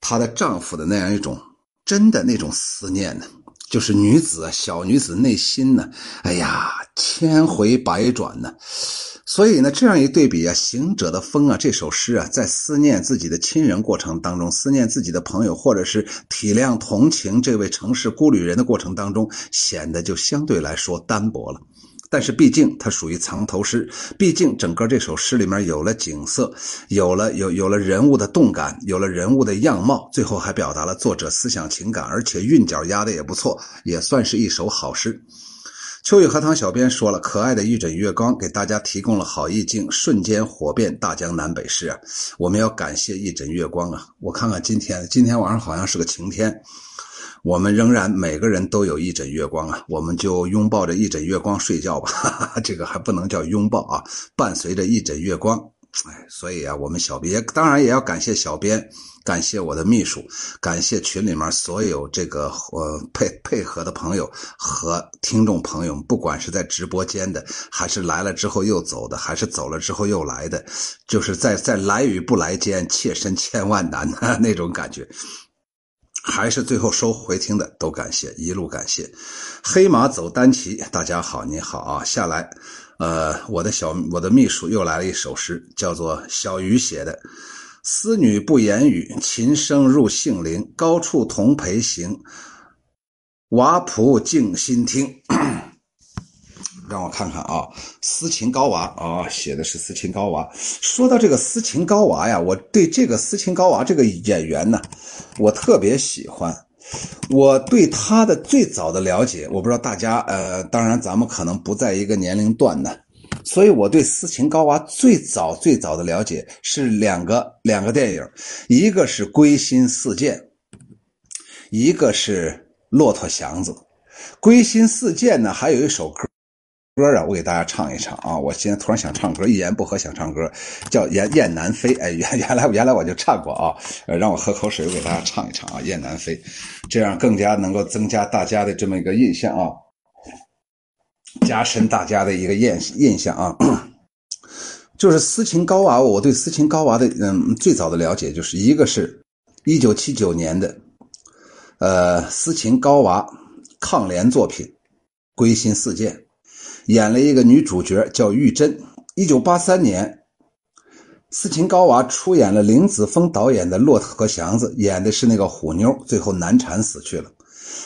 她的丈夫的那样一种真的那种思念呢。就是女子小女子内心呢，哎呀，千回百转呢，所以呢，这样一对比啊，《行者的风》啊，这首诗啊，在思念自己的亲人过程当中，思念自己的朋友，或者是体谅同情这位城市孤旅人的过程当中，显得就相对来说单薄了。但是毕竟它属于藏头诗，毕竟整个这首诗里面有了景色，有了有有了人物的动感，有了人物的样貌，最后还表达了作者思想情感，而且韵脚压的也不错，也算是一首好诗。秋雨荷塘小编说了，可爱的一枕月光给大家提供了好意境，瞬间火遍大江南北市啊！我们要感谢一枕月光啊！我看看今天，今天晚上好像是个晴天。我们仍然每个人都有一枕月光啊，我们就拥抱着一枕月光睡觉吧。哈 哈这个还不能叫拥抱啊，伴随着一枕月光。哎，所以啊，我们小编当然也要感谢小编，感谢我的秘书，感谢群里面所有这个呃配配合的朋友和听众朋友，不管是在直播间的，还是来了之后又走的，还是走了之后又来的，就是在在来与不来间，切身千万难的那种感觉。还是最后收回听的，都感谢，一路感谢。黑马走单骑，大家好，你好啊，下来，呃，我的小我的秘书又来了一首诗，叫做小鱼写的，思女不言语，琴声入杏林。高处同陪行，娃仆静心听。让我看看啊，斯琴高娃啊，写的是斯琴高娃。说到这个斯琴高娃呀，我对这个斯琴高娃这个演员呢，我特别喜欢。我对他的最早的了解，我不知道大家呃，当然咱们可能不在一个年龄段呢，所以我对斯琴高娃最早最早的了解是两个两个电影，一个是《归心似箭》，一个是《骆驼祥子》。《归心似箭》呢，还有一首歌。歌啊，我给大家唱一唱啊！我现在突然想唱歌，一言不合想唱歌，叫《雁雁南飞》。哎，原 原来原来我就唱过啊！呃，让我喝口水，我给大家唱一唱啊，《雁南飞》，这样更加能够增加大家的这么一个印象啊，加深大家的一个印印象啊。就是斯琴高娃，我对斯琴高娃的嗯最早的了解，就是一个是一九七九年的，呃，斯琴高娃抗联作品《归心似箭》。演了一个女主角叫玉珍。一九八三年，斯琴高娃出演了林子峰导演的《骆驼和祥子》，演的是那个虎妞，最后难产死去了。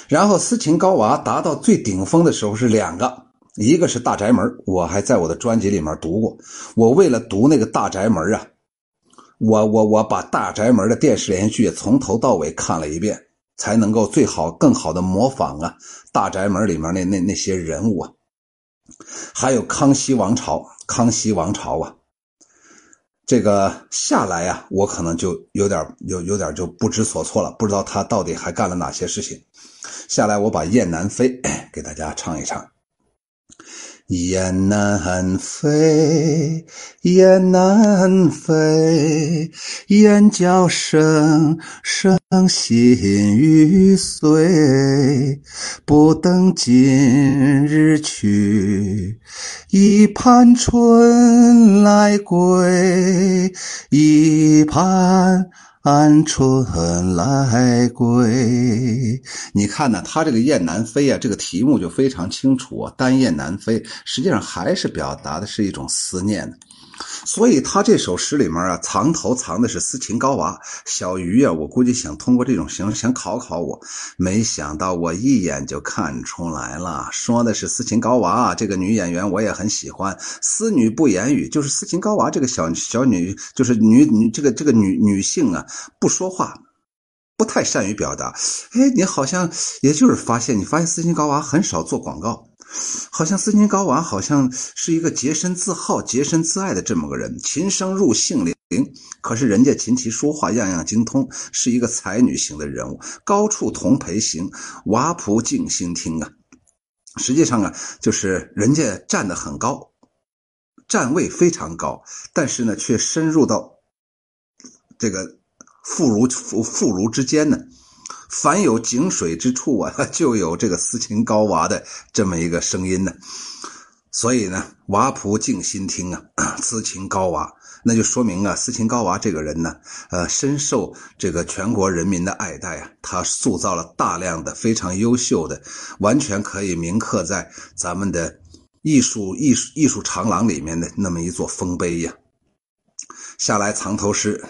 然后斯琴高娃达到最顶峰的时候是两个，一个是《大宅门》，我还在我的专辑里面读过。我为了读那个《大宅门》啊，我我我把《大宅门》的电视连续剧从头到尾看了一遍，才能够最好更好的模仿啊《大宅门》里面那那那些人物啊。还有康熙王朝，康熙王朝啊，这个下来呀，我可能就有点有有点就不知所措了，不知道他到底还干了哪些事情。下来，我把《雁南飞》给大家唱一唱。雁南飞，雁南飞，雁叫声声心欲碎。不等今日去，一盼春来归，一盼。鹌鹑来归，你看呢？他这个《雁南飞》啊，这个题目就非常清楚啊，“单雁南飞”，实际上还是表达的是一种思念呢。所以他这首诗里面啊，藏头藏的是斯琴高娃小鱼啊。我估计想通过这种形式想考考我，没想到我一眼就看出来了。说的是斯琴高娃这个女演员，我也很喜欢。斯女不言语，就是斯琴高娃这个小小女，就是女女这个这个女女性啊，不说话，不太善于表达。哎，你好像也就是发现，你发现斯琴高娃很少做广告。好像斯琴高娃好像是一个洁身自好、洁身自爱的这么个人，琴声入性灵。可是人家琴棋书画样样精通，是一个才女型的人物。高处同陪行，娃仆静心听啊。实际上啊，就是人家站得很高，站位非常高，但是呢，却深入到这个妇孺妇妇孺之间呢。凡有井水之处啊，就有这个斯琴高娃的这么一个声音呢。所以呢，娃仆静心听啊，斯琴高娃，那就说明啊，斯琴高娃这个人呢，呃，深受这个全国人民的爱戴啊。他塑造了大量的非常优秀的，完全可以铭刻在咱们的艺术艺术艺术长廊里面的那么一座丰碑呀。下来藏头诗。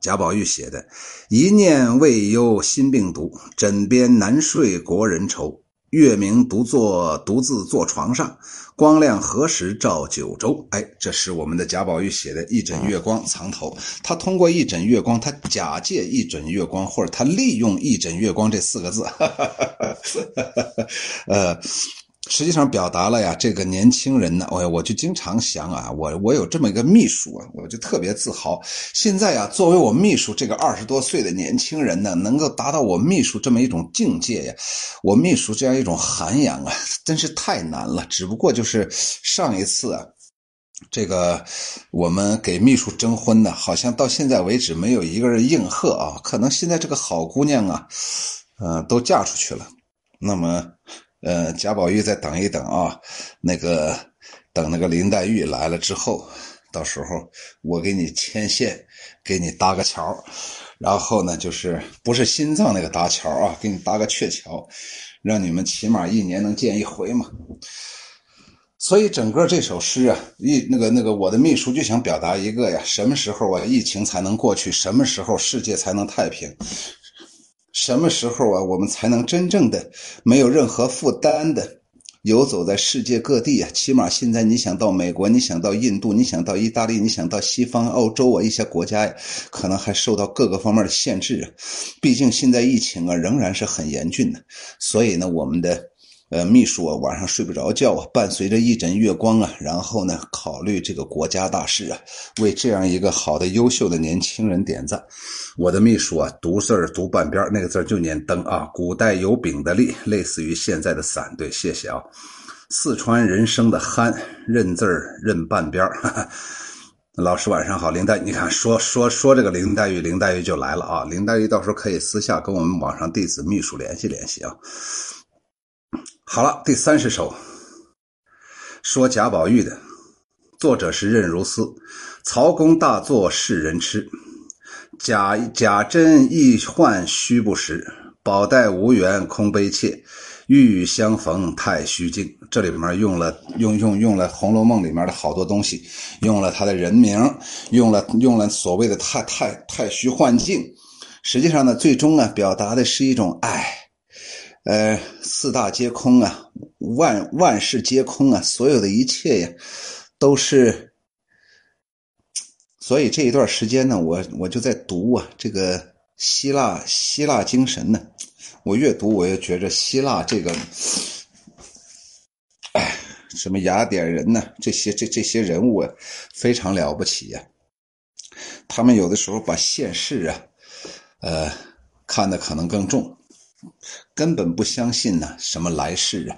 贾宝玉写的“一念未忧心病毒，枕边难睡国人愁。月明独坐独自坐床上，光亮何时照九州？”哎，这是我们的贾宝玉写的一枕月光藏头。他通过一枕月光，他假借一枕月光，或者他利用一枕月光这四个字，呃。实际上表达了呀，这个年轻人呢，我我就经常想啊，我我有这么一个秘书啊，我就特别自豪。现在呀，作为我秘书这个二十多岁的年轻人呢，能够达到我秘书这么一种境界呀，我秘书这样一种涵养啊，真是太难了。只不过就是上一次啊，这个我们给秘书征婚呢，好像到现在为止没有一个人应和啊，可能现在这个好姑娘啊，呃，都嫁出去了。那么。呃，贾宝玉再等一等啊，那个等那个林黛玉来了之后，到时候我给你牵线，给你搭个桥，然后呢，就是不是心脏那个搭桥啊，给你搭个鹊桥，让你们起码一年能见一回嘛。所以整个这首诗啊，一那个那个我的秘书就想表达一个呀，什么时候啊疫情才能过去？什么时候世界才能太平？什么时候啊我们才能真正的没有任何负担的游走在世界各地啊？起码现在你想到美国，你想到印度，你想到意大利，你想到西方欧洲啊一些国家，可能还受到各个方面的限制啊。毕竟现在疫情啊仍然是很严峻的，所以呢我们的。呃，秘书啊，晚上睡不着觉啊，伴随着一枕月光啊，然后呢，考虑这个国家大事啊，为这样一个好的、优秀的年轻人点赞。我的秘书啊，读字儿读半边那个字就念灯啊。古代有丙的立，类似于现在的伞。对，谢谢啊。四川人生的憨，认字儿认半边哈 老师晚上好，林黛，你看说说说这个林黛玉，林黛玉就来了啊。林黛玉到时候可以私下跟我们网上弟子秘书联系联系啊。好了，第三十首，说贾宝玉的，作者是任如斯。曹公大作世人痴，贾贾珍易幻虚不实，宝黛无缘空悲切，欲与相逢太虚境。这里面用了用用用了《红楼梦》里面的好多东西，用了他的人名，用了用了所谓的太太太虚幻境。实际上呢，最终呢，表达的是一种爱。呃，四大皆空啊，万万事皆空啊，所有的一切呀，都是。所以这一段时间呢，我我就在读啊，这个希腊希腊精神呢，我越读我越觉着希腊这个，哎，什么雅典人呢，这些这这些人物啊，非常了不起呀。他们有的时候把现世啊，呃，看的可能更重。根本不相信呢，什么来世啊？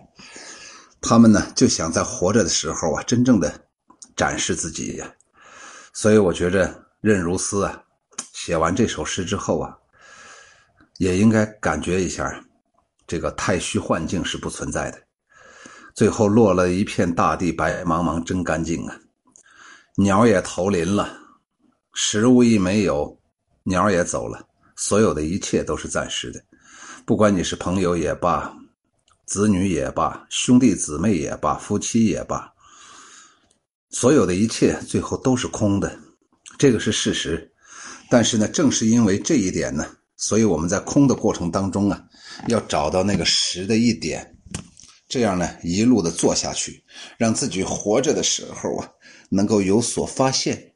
他们呢就想在活着的时候啊，真正的展示自己呀。所以我觉着任如斯啊，写完这首诗之后啊，也应该感觉一下，这个太虚幻境是不存在的。最后落了一片大地，白茫茫，真干净啊！鸟也投林了，食物亦没有，鸟也走了，所有的一切都是暂时的。不管你是朋友也罢，子女也罢，兄弟姊妹也罢，夫妻也罢，所有的一切最后都是空的，这个是事实。但是呢，正是因为这一点呢，所以我们在空的过程当中啊，要找到那个实的一点，这样呢，一路的做下去，让自己活着的时候啊，能够有所发现。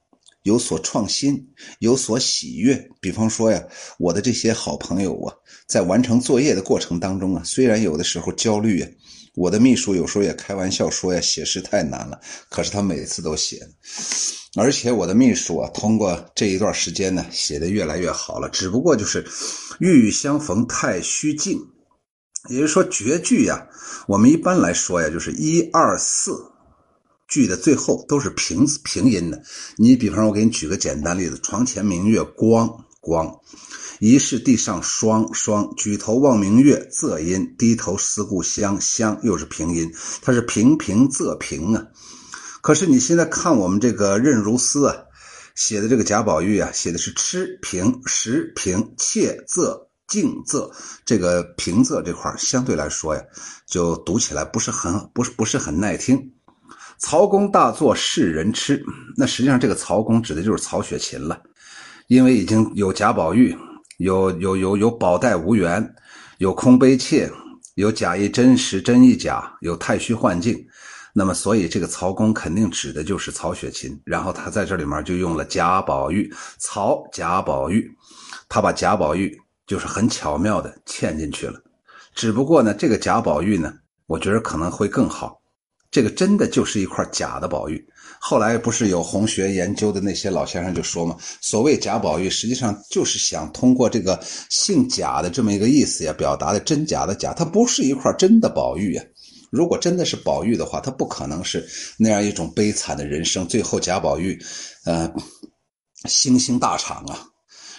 有所创新，有所喜悦。比方说呀，我的这些好朋友啊，在完成作业的过程当中啊，虽然有的时候焦虑呀，我的秘书有时候也开玩笑说呀，写诗太难了。可是他每次都写，而且我的秘书啊，通过这一段时间呢，写的越来越好了。只不过就是欲与相逢太虚境，也就是说绝句呀，我们一般来说呀，就是一二四。句的最后都是平平音的。你比方说，我给你举个简单例子：床前明月光光，疑是地上霜霜。举头望明月，仄音；低头思故乡乡，又是平音。它是平平仄平啊。可是你现在看我们这个任如斯啊写的这个贾宝玉啊，写的是吃平食平切仄静仄，这个平仄这块相对来说呀，就读起来不是很不是不是很耐听。曹公大作世人痴，那实际上这个曹公指的就是曹雪芹了，因为已经有贾宝玉，有有有有宝黛无缘，有空悲切，有假亦真实真亦假，有太虚幻境，那么所以这个曹公肯定指的就是曹雪芹，然后他在这里面就用了贾宝玉，曹贾宝玉，他把贾宝玉就是很巧妙的嵌进去了，只不过呢，这个贾宝玉呢，我觉得可能会更好。这个真的就是一块假的宝玉。后来不是有红学研究的那些老先生就说嘛，所谓假宝玉，实际上就是想通过这个姓贾的这么一个意思呀，表达的真假的假，它不是一块真的宝玉呀。如果真的是宝玉的话，它不可能是那样一种悲惨的人生。最后贾宝玉，呃，星星大厂啊，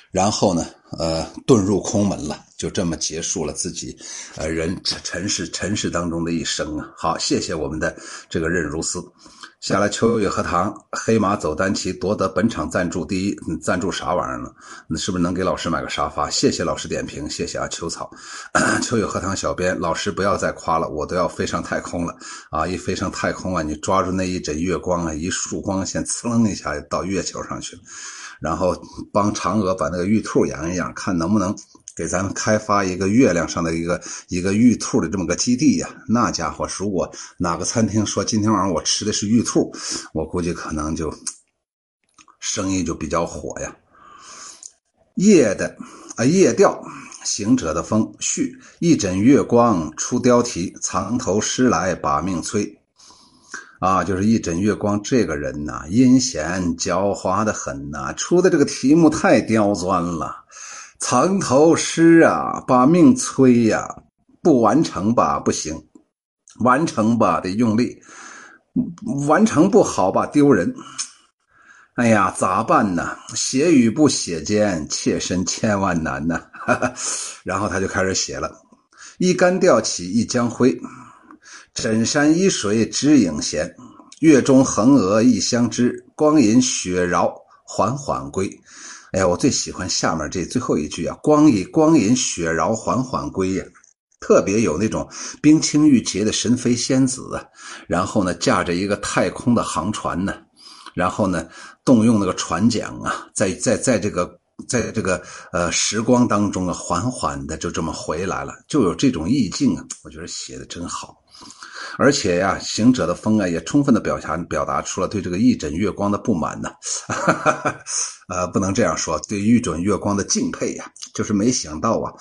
然后呢，呃，遁入空门了。就这么结束了自己，呃，人尘世尘世当中的一生啊。好，谢谢我们的这个任如斯。下来，秋月荷塘黑马走单骑夺得本场赞助第一，赞助啥玩意儿呢？你是不是能给老师买个沙发？谢谢老师点评，谢谢啊，秋草。秋月荷塘小编，老师不要再夸了，我都要飞上太空了啊！一飞上太空啊，你抓住那一枕月光啊，一束光线，呲楞一下到月球上去了，然后帮嫦娥把那个玉兔养一养，看能不能。给咱们开发一个月亮上的一个一个玉兔的这么个基地呀，那家伙，如果哪个餐厅说今天晚上我吃的是玉兔，我估计可能就生意就比较火呀。夜的啊，夜钓行者的风续一枕月光出雕题，藏头诗来把命催。啊，就是一枕月光这个人呐，阴险狡猾的很呐，出的这个题目太刁钻了。藏头诗啊，把命催呀！不完成吧，不行；完成吧，得用力；完成不好吧，丢人。哎呀，咋办呢？写与不写间，妾身千万难呐！然后他就开始写了：一竿钓起一江灰，枕山依水知影闲。月中横娥一相知，光阴雪饶缓缓归。哎呀，我最喜欢下面这最后一句啊，“光阴光阴雪饶缓缓归”呀，特别有那种冰清玉洁的神飞仙子啊。然后呢，驾着一个太空的航船呢，然后呢，动用那个船桨啊，在在在这个在这个呃时光当中啊，缓缓的就这么回来了，就有这种意境啊。我觉得写的真好。而且呀，行者的风啊，也充分的表达表达出了对这个一枕月光的不满呢。呃，不能这样说，对一枕月光的敬佩呀，就是没想到啊，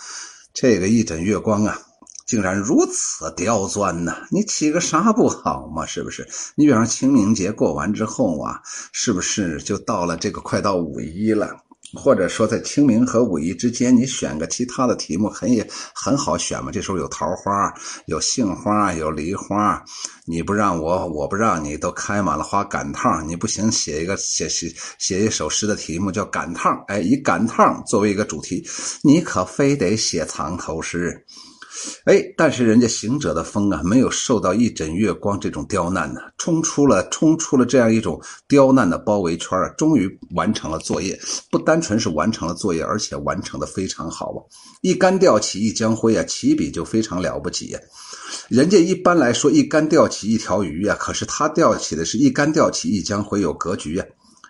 这个一枕月光啊，竟然如此刁钻呢。你起个啥不好嘛？是不是？你比方清明节过完之后啊，是不是就到了这个快到五一了？或者说，在清明和五一之间，你选个其他的题目，很也很好选嘛。这时候有桃花，有杏花，有梨花，你不让我，我不让你，都开满了花，赶趟你不行，写一个写写写一首诗的题目叫赶趟哎，以赶趟作为一个主题，你可非得写藏头诗。哎，但是人家行者的风啊，没有受到一枕月光这种刁难呢，冲出了冲出了这样一种刁难的包围圈啊，终于完成了作业。不单纯是完成了作业，而且完成的非常好啊！一竿钓起一江灰啊，起笔就非常了不起呀。人家一般来说一竿钓起一条鱼呀，可是他钓起的是一竿钓起一江灰，有格局呀，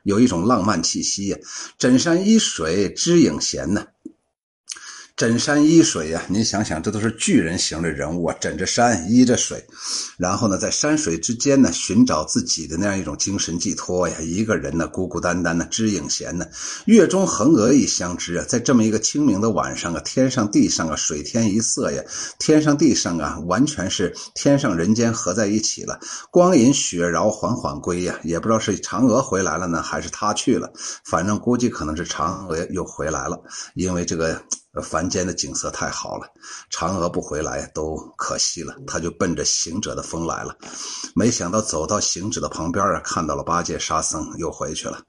有一种浪漫气息呀。枕山依水知影闲呢。枕山依水呀，您想想，这都是巨人型的人物啊，枕着山，依着水，然后呢，在山水之间呢，寻找自己的那样一种精神寄托呀。一个人呢，孤孤单单的，知影闲呢。月中横娥一相知啊，在这么一个清明的晚上啊，天上地上啊，水天一色呀，天上地上啊，完全是天上人间合在一起了。光阴雪饶缓缓归呀，也不知道是嫦娥回来了呢，还是他去了，反正估计可能是嫦娥又回来了，因为这个。凡间的景色太好了，嫦娥不回来都可惜了。他就奔着行者的风来了，没想到走到行者的旁边啊，看到了八戒、沙僧，又回去了。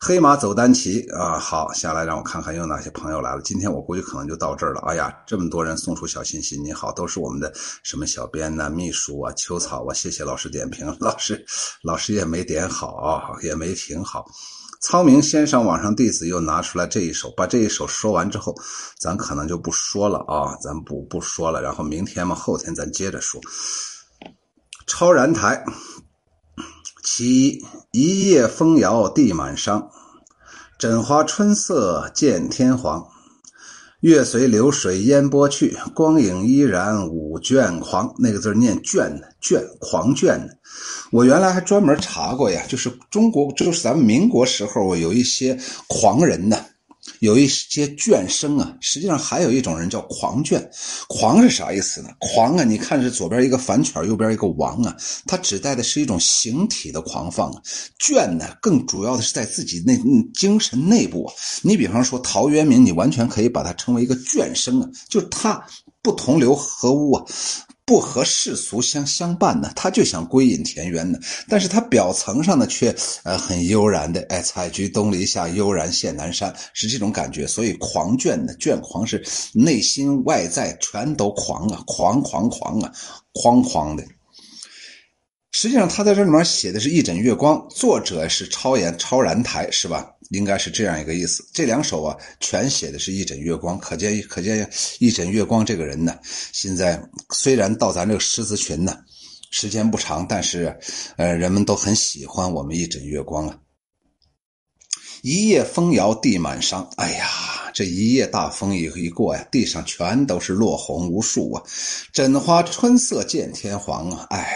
黑马走单骑啊，好，下来让我看看有哪些朋友来了。今天我估计可能就到这儿了。哎呀，这么多人送出小心心，你好，都是我们的什么小编呐、秘书啊、秋草啊，谢谢老师点评，老师，老师也没点好，也没挺好。苍明先生网上弟子又拿出来这一首，把这一首说完之后，咱可能就不说了啊，咱不不说了，然后明天嘛，后天咱接着说。超然台，其一一夜风摇地满伤，枕花春色见天黄。月随流水烟波去，光影依然舞卷狂。那个字念卷呢，卷狂卷呢。我原来还专门查过呀，就是中国，就是咱们民国时候有一些狂人呢。有一些倦生啊，实际上还有一种人叫狂倦。狂是啥意思呢？狂啊，你看是左边一个反犬，右边一个王啊，它指代的是一种形体的狂放啊。倦呢，更主要的是在自己内精神内部啊。你比方说陶渊明，你完全可以把它称为一个倦生啊，就是他不同流合污啊。不和世俗相相伴呢，他就想归隐田园呢。但是他表层上呢，却呃很悠然的，哎，采菊东篱下，悠然见南山，是这种感觉。所以狂倦呢，倦狂是内心外在全都狂啊，狂狂狂啊，哐哐的。实际上，他在这里面写的是一枕月光，作者是超然超然台，是吧？应该是这样一个意思。这两首啊，全写的是一枕月光，可见可见一枕月光这个人呢，现在虽然到咱这个诗词群呢，时间不长，但是呃，人们都很喜欢我们一枕月光啊。一夜风摇地满伤，哎呀，这一夜大风一一过呀，地上全都是落红无数啊。枕花春色见天黄啊，哎，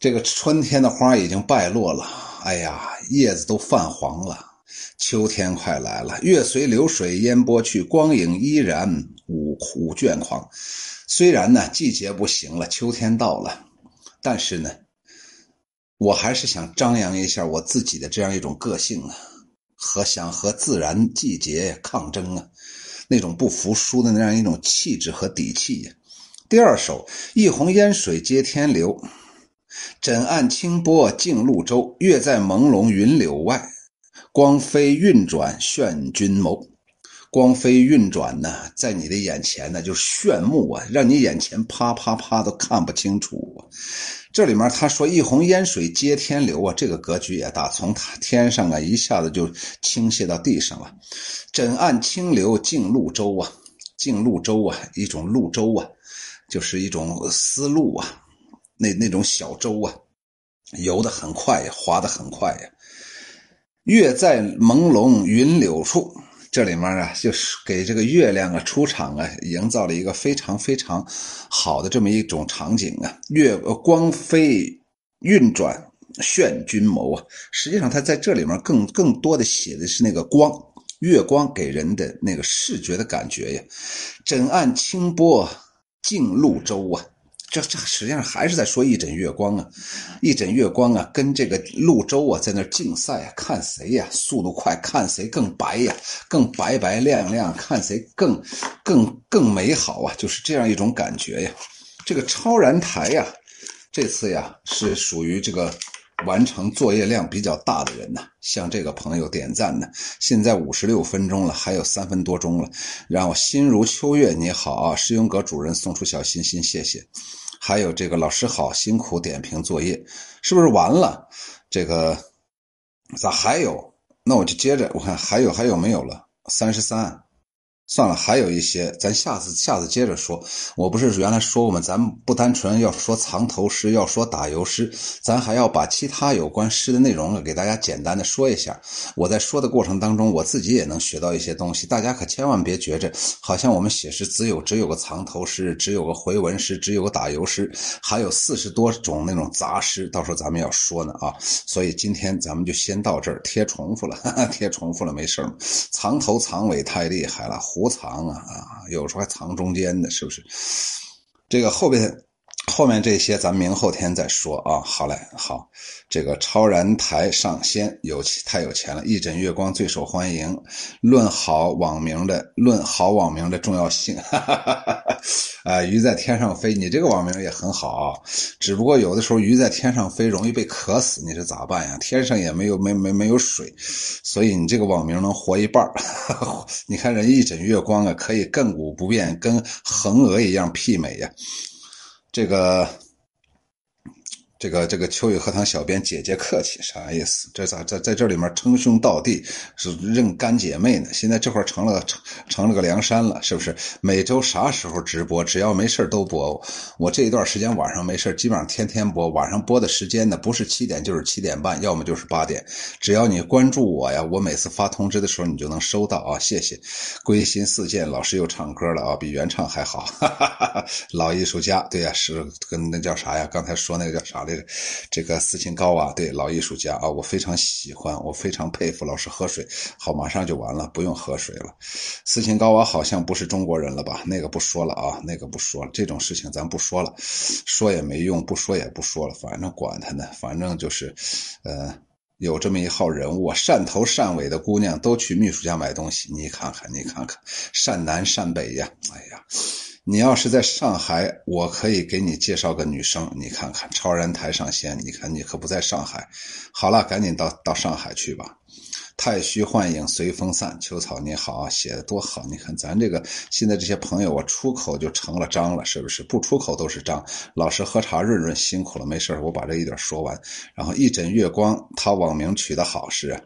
这个春天的花已经败落了，哎呀，叶子都泛黄了。秋天快来了，月随流水烟波去，光影依然五五倦狂。虽然呢季节不行了，秋天到了，但是呢，我还是想张扬一下我自己的这样一种个性啊，和想和自然季节抗争啊，那种不服输的那样一种气质和底气呀。第二首，一泓烟水接天流，枕岸清波镜渌洲，月在朦胧云柳外。光飞运转炫君眸，光飞运转呢，在你的眼前呢，就炫目啊，让你眼前啪啪啪都看不清楚。这里面他说一泓烟水接天流啊，这个格局也大，从天上啊一下子就倾泻到地上了。枕岸清流镜渌洲啊，镜渌洲啊，一种渌洲啊，就是一种丝路啊，那那种小舟啊，游得很快呀，划得很快呀。月在朦胧云柳处，这里面啊，就是给这个月亮啊出场啊，营造了一个非常非常好的这么一种场景啊。月光飞运转炫君眸啊，实际上他在这里面更更多的写的是那个光，月光给人的那个视觉的感觉呀。枕岸清波镜露舟啊。这这实际上还是在说一枕月光啊，一枕月光啊，跟这个渌州啊在那竞赛啊，看谁呀速度快，看谁更白呀，更白白亮亮，看谁更更更美好啊，就是这样一种感觉呀。这个超然台呀，这次呀是属于这个完成作业量比较大的人呐，向这个朋友点赞呢。现在五十六分钟了，还有三分多钟了。然后心如秋月，你好啊，诗咏阁主人送出小心心，谢谢。还有这个老师好，辛苦点评作业，是不是完了？这个咋还有？那我就接着，我看还有还有没有了？三十三。算了，还有一些，咱下次下次接着说。我不是原来说过吗？咱不单纯要说藏头诗，要说打油诗，咱还要把其他有关诗的内容呢给大家简单的说一下。我在说的过程当中，我自己也能学到一些东西。大家可千万别觉着好像我们写诗只有只有个藏头诗，只有个回文诗，只有个打油诗，还有四十多种那种杂诗，到时候咱们要说呢啊。所以今天咱们就先到这儿，贴重复了，贴重复了，没事藏头藏尾太厉害了。胡藏啊啊，有时候还藏中间的，是不是？这个后边。后面这些咱明后天再说啊。好嘞，好，这个超然台上仙有太有钱了，一枕月光最受欢迎。论好网名的，论好网名的重要性。啊，鱼在天上飞，你这个网名也很好啊。只不过有的时候鱼在天上飞容易被渴死，你是咋办呀？天上也没有没没没有水，所以你这个网名能活一半 你看人一枕月光啊，可以亘古不变，跟横额一样媲美呀。这个，这个，这个秋雨荷塘小编姐姐客气啥意思？这咋在在这里面称兄道弟，是认干姐妹呢？现在这块成了成成了个梁山了，是不是？每周啥时候直播？只要没事都播。我这一段时间晚上没事基本上天天播。晚上播的时间呢，不是七点就是七点半，要么就是八点。只要你关注我呀，我每次发通知的时候你就能收到啊。谢谢，归心似箭老师又唱歌了啊，比原唱还好。哈哈哈哈老艺术家，对呀，是跟那叫啥呀？刚才说那个叫啥来这个斯琴高娃，对，老艺术家啊，我非常喜欢，我非常佩服。老师喝水，好，马上就完了，不用喝水了。斯琴高娃好像不是中国人了吧？那个不说了啊，那个不说了，这种事情咱不说了，说也没用，不说也不说了，反正管他呢，反正就是，呃，有这么一号人物，汕头汕尾的姑娘都去秘书家买东西，你看看，你看看，汕南汕北呀，哎呀。你要是在上海，我可以给你介绍个女生，你看看超然台上仙。你看你可不在上海，好了，赶紧到到上海去吧。太虚幻影随风散，秋草你好，写的多好！你看咱这个现在这些朋友，我出口就成了章了，是不是？不出口都是章。老师喝茶润润辛苦了，没事我把这一点说完。然后一枕月光，他网名取得好是。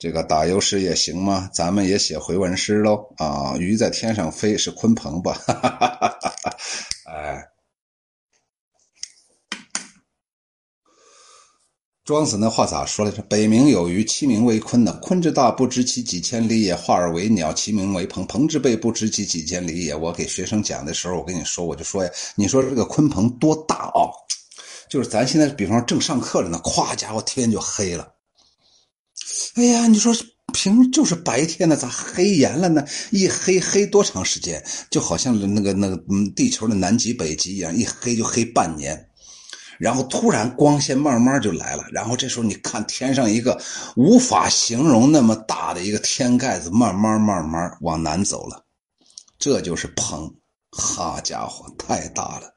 这个打油诗也行吗？咱们也写回文诗喽啊！鱼在天上飞是鲲鹏吧？哎，庄子那话咋说来着？北冥有鱼，其名为鲲呢。鲲之大，不知其几千里也；化而为鸟，其名为鹏。鹏之背，不知其几千里也。我给学生讲的时候，我跟你说，我就说呀，你说这个鲲鹏多大啊？就是咱现在，比方正上课着呢，咵家伙天就黑了。哎呀，你说平就是白天呢，咋黑严了呢？一黑黑多长时间？就好像那个那个嗯，地球的南极北极一样，一黑就黑半年。然后突然光线慢慢就来了，然后这时候你看天上一个无法形容那么大的一个天盖子，慢慢慢慢往南走了，这就是鹏。好家伙，太大了，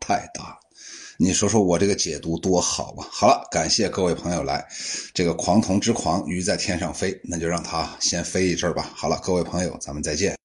太大了。你说说我这个解读多好啊！好了，感谢各位朋友来。这个狂童之狂，鱼在天上飞，那就让它先飞一阵吧。好了，各位朋友，咱们再见。